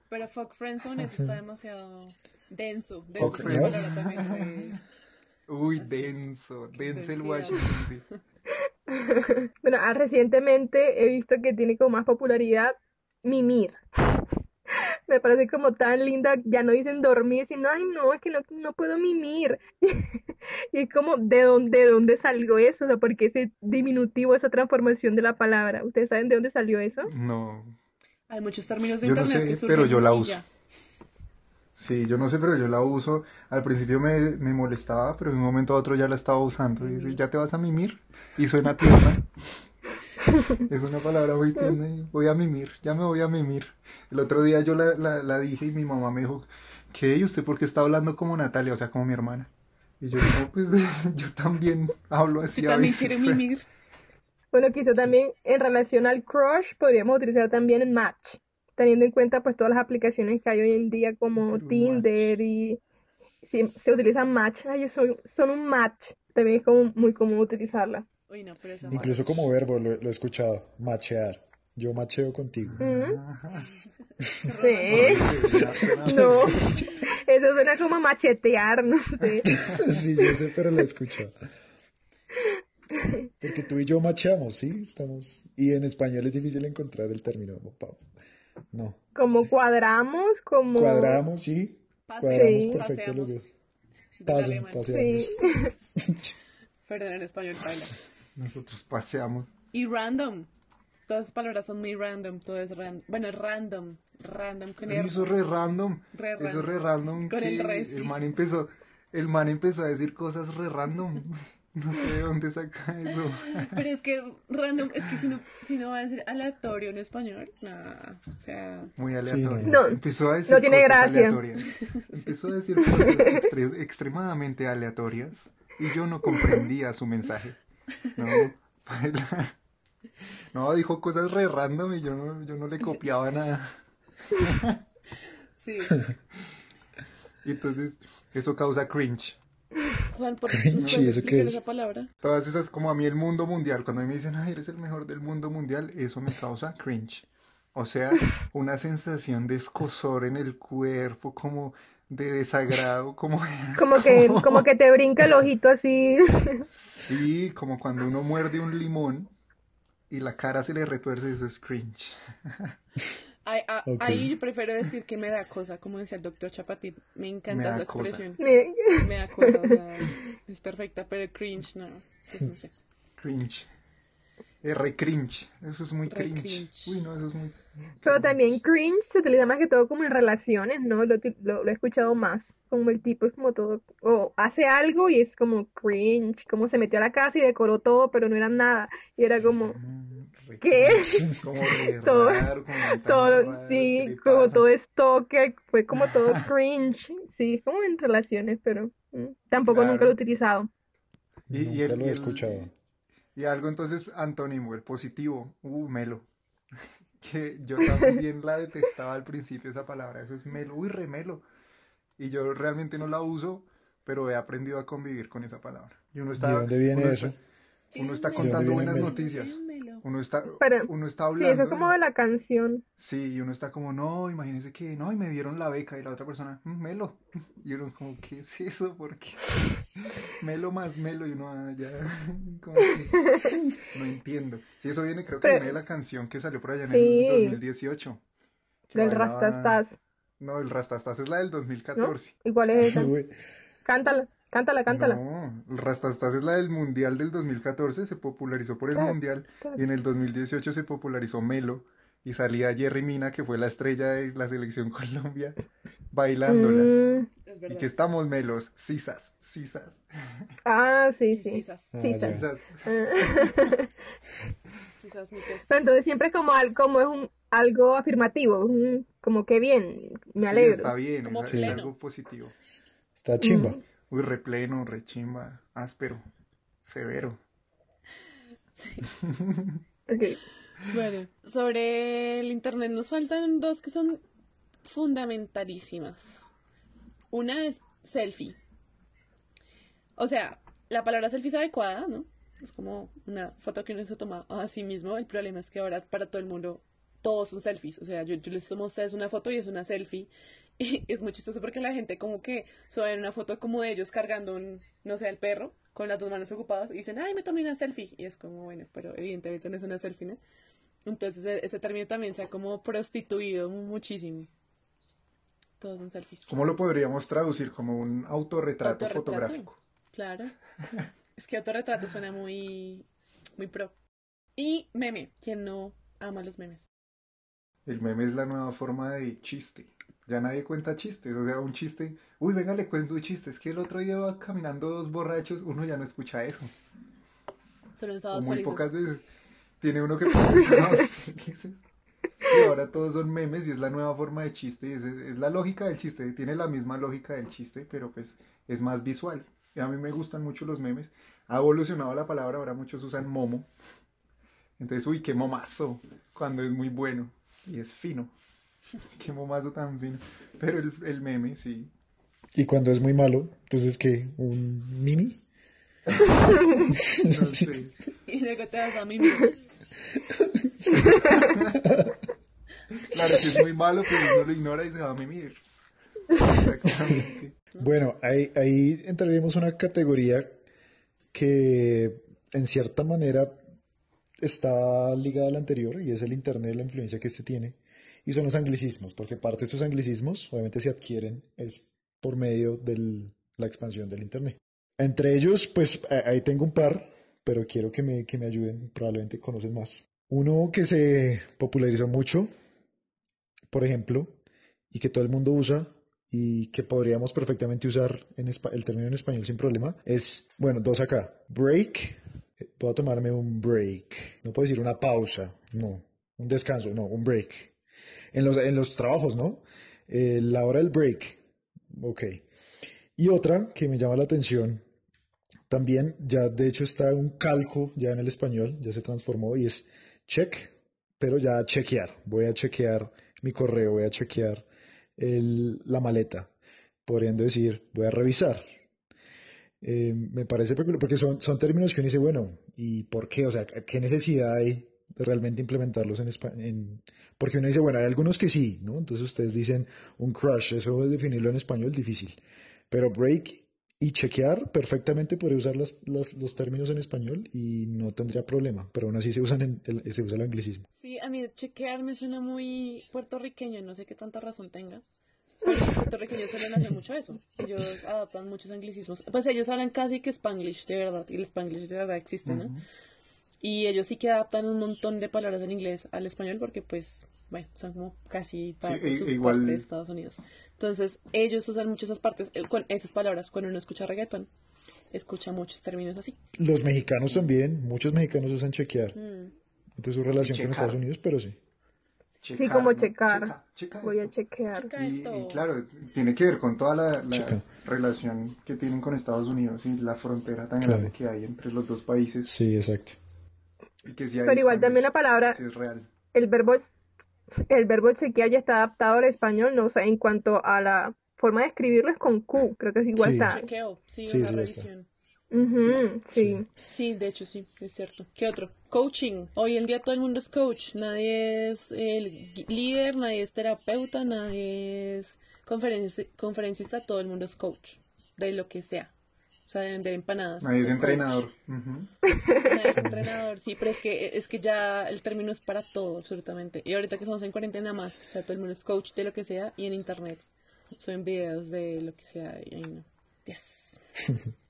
Pero fuck friendzone eso está demasiado denso. Denso Fuck es friend. palabra también Uy, denso. Denzel Densidad. Washington, sí. Bueno, ah, recientemente he visto que tiene como más popularidad mimir. Me parece como tan linda, ya no dicen dormir, sino, ay no, es que no, no puedo mimir. y es como, ¿de dónde, ¿de dónde salió eso? O sea, ¿por qué ese diminutivo, esa transformación de la palabra? ¿Ustedes saben de dónde salió eso? No. Hay muchos términos de Yo no internet sé, que surgen pero yo la y uso. ya. Sí, yo no sé, pero yo la uso. Al principio me, me molestaba, pero de un momento a otro ya la estaba usando. Y dice, ¿ya te vas a mimir? Y suena tierna. Es una palabra muy tierna. y Voy a mimir, ya me voy a mimir. El otro día yo la, la, la dije y mi mamá me dijo, ¿qué? ¿Y usted por qué está hablando como Natalia? O sea, como mi hermana. Y yo, no, pues yo también hablo así a también veces. quiere mimir. Bueno, quizá también en relación al crush podríamos utilizar también el match, teniendo en cuenta pues todas las aplicaciones que hay hoy en día como Tinder y si se utiliza match, yo soy, son un match, también es como muy común utilizarla. Uy, no, pero eso Incluso como verbo lo, lo he escuchado. Machear. Yo macheo contigo. Sí, no, eso suena como machetear, no sé. Sí, yo sé, pero lo he escuchado. Porque tú y yo macheamos, ¿sí? Estamos... Y en español es difícil encontrar el término. No. Como cuadramos, como... Cuadramos, sí. Pase- Cuadramos Sí. perfecto los paseamos. dos. del Pasen, paseamos. Sí, Perdón, en español, baila. Nosotros paseamos. Y random. Todas las palabras son muy random. Todo es random. Bueno, random. Random con R. Eso es re random. Re Eso es random. re random. Con el re, sí. el man empezó, el man empezó a decir cosas re random. No sé de dónde saca eso. Pero es que random, es que si no, si no va a decir aleatorio en español, nada, o sea, Muy Sí, aleatorio. no. Empezó a decir No tiene cosas gracia. aleatorias. Empezó a decir cosas extre- extremadamente aleatorias y yo no comprendía su mensaje. No. No, dijo cosas re random y yo no, yo no le copiaba nada. sí. Y entonces eso causa cringe. Juan, ¿por Cringe, ¿nos ¿y puedes eso qué explicar es? esa palabra? Todas esas, como a mí el mundo mundial, cuando me dicen, ay, eres el mejor del mundo mundial, eso me causa cringe. O sea, una sensación de escosor en el cuerpo, como de desagrado, como... Como que, como que te brinca el ojito así. Sí, como cuando uno muerde un limón y la cara se le retuerce, eso es cringe. Ahí, a- Ok. ahí yo prefiero decir que me da cosa, como decía el doctor Chapatín. Me encanta Me esa expresión. Me- Me da cosa, o sea, es perfecta, pero cringe, no, pues no sé. Cringe. R cringe. Eso es muy cringe. cringe. Uy, no, eso es muy... Pero también cringe se utiliza más que todo como en relaciones, ¿no? Lo, lo, lo he escuchado más. Como el tipo es como todo, o hace algo y es como cringe, como se metió a la casa y decoró todo, pero no era nada. Y era como, Mm, re ¿Qué? Como re Todo- raro, como todo, raro, ¿qué sí, como todo stalker, fue como todo cringe. Sí, como en relaciones, pero mm, tampoco nunca Claro. lo he utilizado. Y- y Nunca el- lo y he escuchado. Y algo entonces antónimo, el positivo, uh, melo. Que yo también la detestaba al principio esa palabra, eso es melo, uy, remelo. Y yo realmente no la uso, pero he aprendido a convivir con esa palabra. Y uno está, ¿De dónde viene uno eso? está- uno está ¿De dónde contando buenas melo? noticias. Uno está, Pero- uno está Sí, hablando. eso es como de la canción. Sí, y uno está como, no, imagínese que, no, y me dieron la beca, y la otra persona, "Mm, melo. Y uno como, ¿qué es eso? ¿Por qué? Melo más melo, y uno, ah, ya, como que no entiendo. Sí, eso viene, creo que Pero- viene de la canción que salió por allá en Sí. el 2018. que Del bailaba- Rastastas. No, el Rastastas es la del 2014. ¿Y cuál es esa? Güey, Cántala, cántala, cántala. No, Rastastas es la del Mundial del 2014, se popularizó por el Claro, Mundial, claro. y en el 2018 se popularizó Melo, y salía Jerry Mina, que fue la estrella de la selección Colombia, bailándola. Mm, Y que estamos melos, sisas, sisas, ah, sí, Sí, sí. sisas. Ah, sisas. Sisas, mi pez. Pero entonces siempre es como, al- como es un, algo afirmativo, un- como que bien, me Sí, alegro. está bien, Como es, es pleno. algo positivo. Está chimba. Mm. Uy, repleno, rechimba, áspero, severo. Ok. Bueno, sobre el internet nos faltan dos que son fundamentalísimas. Una es selfie. O sea, la palabra selfie es adecuada, ¿no? Es como una foto que uno se toma a sí mismo. El problema es que ahora para todo el mundo todos son selfies. O sea, yo, yo les tomo a ustedes una foto y es una selfie. Y es muy chistoso porque la gente como que suben una foto como de ellos cargando un, no sé, el perro con las dos manos ocupadas y dicen, ay, me tomé una selfie. Y es como, bueno, pero evidentemente no es una selfie, ¿no? Entonces e- ese término también se ha como prostituido muchísimo. Todos son selfies. ¿Cómo lo podríamos traducir? Como un autorretrato, Autorretrato. fotográfico. Claro. Es que autorretrato suena muy, muy pro. Y meme. ¿Quién no ama los memes? El meme es la nueva forma de chiste. Ya nadie cuenta chistes, o sea, un chiste. Uy, venga, le cuento un chiste. Es que el otro día iba caminando dos borrachos, uno ya no escucha eso. Solo sábados muy felices. pocas veces. Tiene uno que poner sábados felices. Sí, ahora todos son memes y es la nueva forma de chiste. y Es, es la lógica del chiste. Tiene la misma lógica del chiste, pero pues es más visual. Y a mí me gustan mucho los memes. Ha evolucionado la palabra, ahora muchos usan momo. Entonces, uy, qué momazo. Cuando es muy bueno y es fino. Qué momazo tan fino. Pero el, el meme, sí. Y cuando es muy malo, entonces ¿qué? ¿Un mimi? No sé. Y luego te vas a mí mismo. Claro que es muy malo, pero uno lo ignora y se va a mimir. Exactamente. Bueno, ahí, ahí entraremos a una categoría que en cierta manera está ligada a la anterior y es el Internet, la influencia que este tiene. Y son los anglicismos, porque parte de estos anglicismos obviamente se adquieren es por medio de la expansión del Internet. Entre ellos, pues ahí tengo un par, pero quiero que me, que me ayuden, probablemente conocen más. Uno que se popularizó mucho, por ejemplo, y que todo el mundo usa, y que podríamos perfectamente usar en el término en español sin problema es, bueno, dos acá. Break, puedo tomarme un break. No puedo decir una pausa, no. Un descanso, no, un break. En los, en los trabajos, ¿no? Eh, la hora del break, ok. Y otra que me llama la atención, también ya de hecho está un calco ya en el español, ya se transformó y es check, pero ya chequear. Voy a chequear mi correo, voy a chequear el- la maleta, podrían decir, voy a revisar. Eh, me parece peculiar, porque son, son términos que uno dice, bueno, ¿y por qué? O sea, ¿qué necesidad hay de realmente implementarlos en español? Porque uno dice, bueno, hay algunos que sí, ¿no? Entonces ustedes dicen un crush, eso de definirlo en español es difícil. Pero break y chequear, perfectamente podría usar las- las- los términos en español y no tendría problema, pero aún así se, usan en el, se usa el anglicismo. Sí, a mí chequear me suena muy puertorriqueño, no sé qué tanta razón tenga. Pero los puertorriqueños suelen hacer mucho eso. Ellos adaptan muchos anglicismos. Pues ellos hablan casi que spanglish, de verdad. Y el spanglish de verdad existe, ¿no? Y ellos sí que adaptan un montón de palabras en inglés al español porque, pues, bueno, son como casi parte, e- subparte igual- de Estados Unidos. Entonces, ellos usan mucho esas partes, eh, con esas palabras. Cuando uno escucha reggaeton, escucha muchos términos así. Los mexicanos también, muchos mexicanos usan chequear. Mm. Entonces su relación con. Estados Unidos, pero sí. Sí, como ¿no? checar. Checa, checa Voy a chequear. Checa Y, esto. y claro, tiene que ver con toda la, relación que tienen con Estados Unidos y la frontera tan Claro. grande que hay entre los dos países. Sí, exacto. Y que sí hay Pero igual también la palabra, sí es real. el verbo, el verbo chequear ya está adaptado al español, no sé, en cuanto a la forma de escribirlo es con Q, creo que es igual Sí. está. Chequeo, sí, Sí, una sí, está. Ujú, sí. Sí, de hecho sí, es cierto. ¿Qué otro? Coaching. Hoy en día todo el mundo es coach. Nadie es el líder, nadie es terapeuta, nadie es conferenci- conferencista, todo el mundo es coach. De lo que sea. O sea, de vender empanadas. Nadie es entrenador. Nadie es entrenador, sí, pero es que, es que ya el término es para todo, absolutamente. Y ahorita que estamos en cuarentena más, o sea, todo el mundo es coach de lo que sea y en internet suben videos de lo que sea y ahí no. Yes.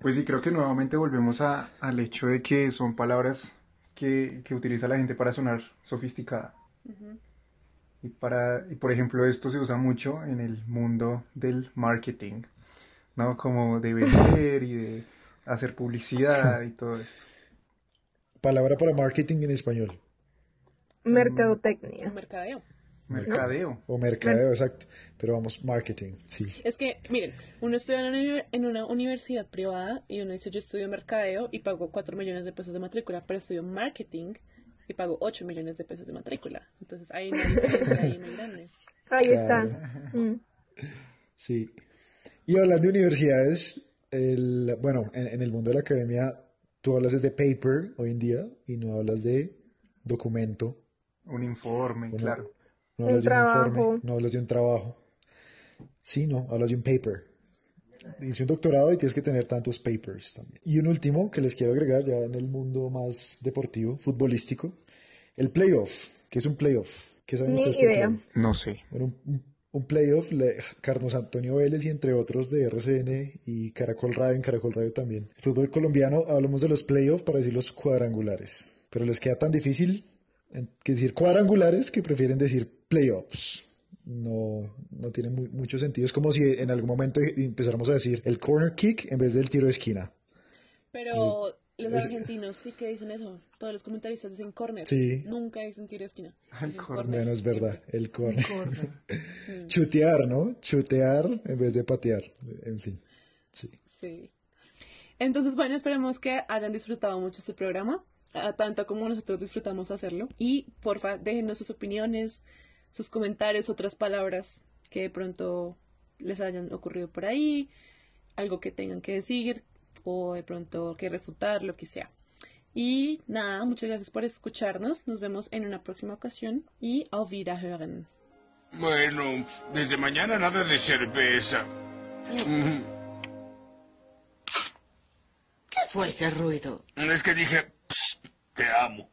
Pues sí, creo que nuevamente volvemos a- al hecho de que son palabras que, que utiliza la gente para sonar sofisticada. Y para, y por ejemplo, esto se usa mucho en el mundo del marketing, ¿no? Como de vender y de hacer publicidad y todo esto. Palabra para marketing en español. Mercadotecnia. Mercadeo. Mercadeo. O mercadeo, exacto. Pero vamos, marketing, sí. Es que, miren, uno estudia en una, universidad privada y uno dice yo estudio mercadeo y pago 4 millones de pesos de matrícula, pero estudio marketing y pago 8 millones de pesos de matrícula. Entonces hay una diferencia ahí muy grande. Ahí Claro. está. Mm. Sí. Y hablando de universidades, el, bueno, en, en el mundo de la academia, tú hablas desde paper hoy en día y no hablas de documento, Un informe, Bueno, claro. No Un hablas de un informe, trabajo. no hablas de un trabajo. Sí, no, hablas de un paper. Hice un doctorado y tienes que tener tantos papers también. Y un último que les quiero agregar ya en el mundo más deportivo, futbolístico, el playoff. ¿Qué es un playoff? ¿Qué saben Ni ustedes idea. No sé. Bueno, un, playoff, le- Carlos Antonio Vélez y entre otros de RCN y Caracol Radio, en Caracol Radio también. Fútbol colombiano, hablamos de los playoffs para decir los cuadrangulares. Pero les queda tan difícil que decir cuadrangulares que prefieren decir playoffs. No, no tiene mu- mucho sentido. Es como si en algún momento empezáramos a decir el corner kick en vez del tiro de esquina. Pero los es- argentinos sí que dicen eso. Todos los comentaristas dicen corner. Sí. Nunca dicen tiro de esquina. El corner. Bueno, es verdad, el corner. Chutear, ¿no? Chutear en vez de patear. En fin, sí. Sí. Entonces, bueno, esperemos que hayan disfrutado mucho este programa, tanto como nosotros disfrutamos hacerlo. Y porfa, déjenos sus opiniones, sus comentarios, otras palabras que de pronto les hayan ocurrido por ahí, algo que tengan que decir o de pronto que refutar, lo que sea. Y nada, muchas gracias por escucharnos. Nos vemos en una próxima ocasión y auf Wiederhören. Bueno, desde mañana nada de cerveza. ¿Qué fue ese ruido? Es que dije, "Psst, te amo.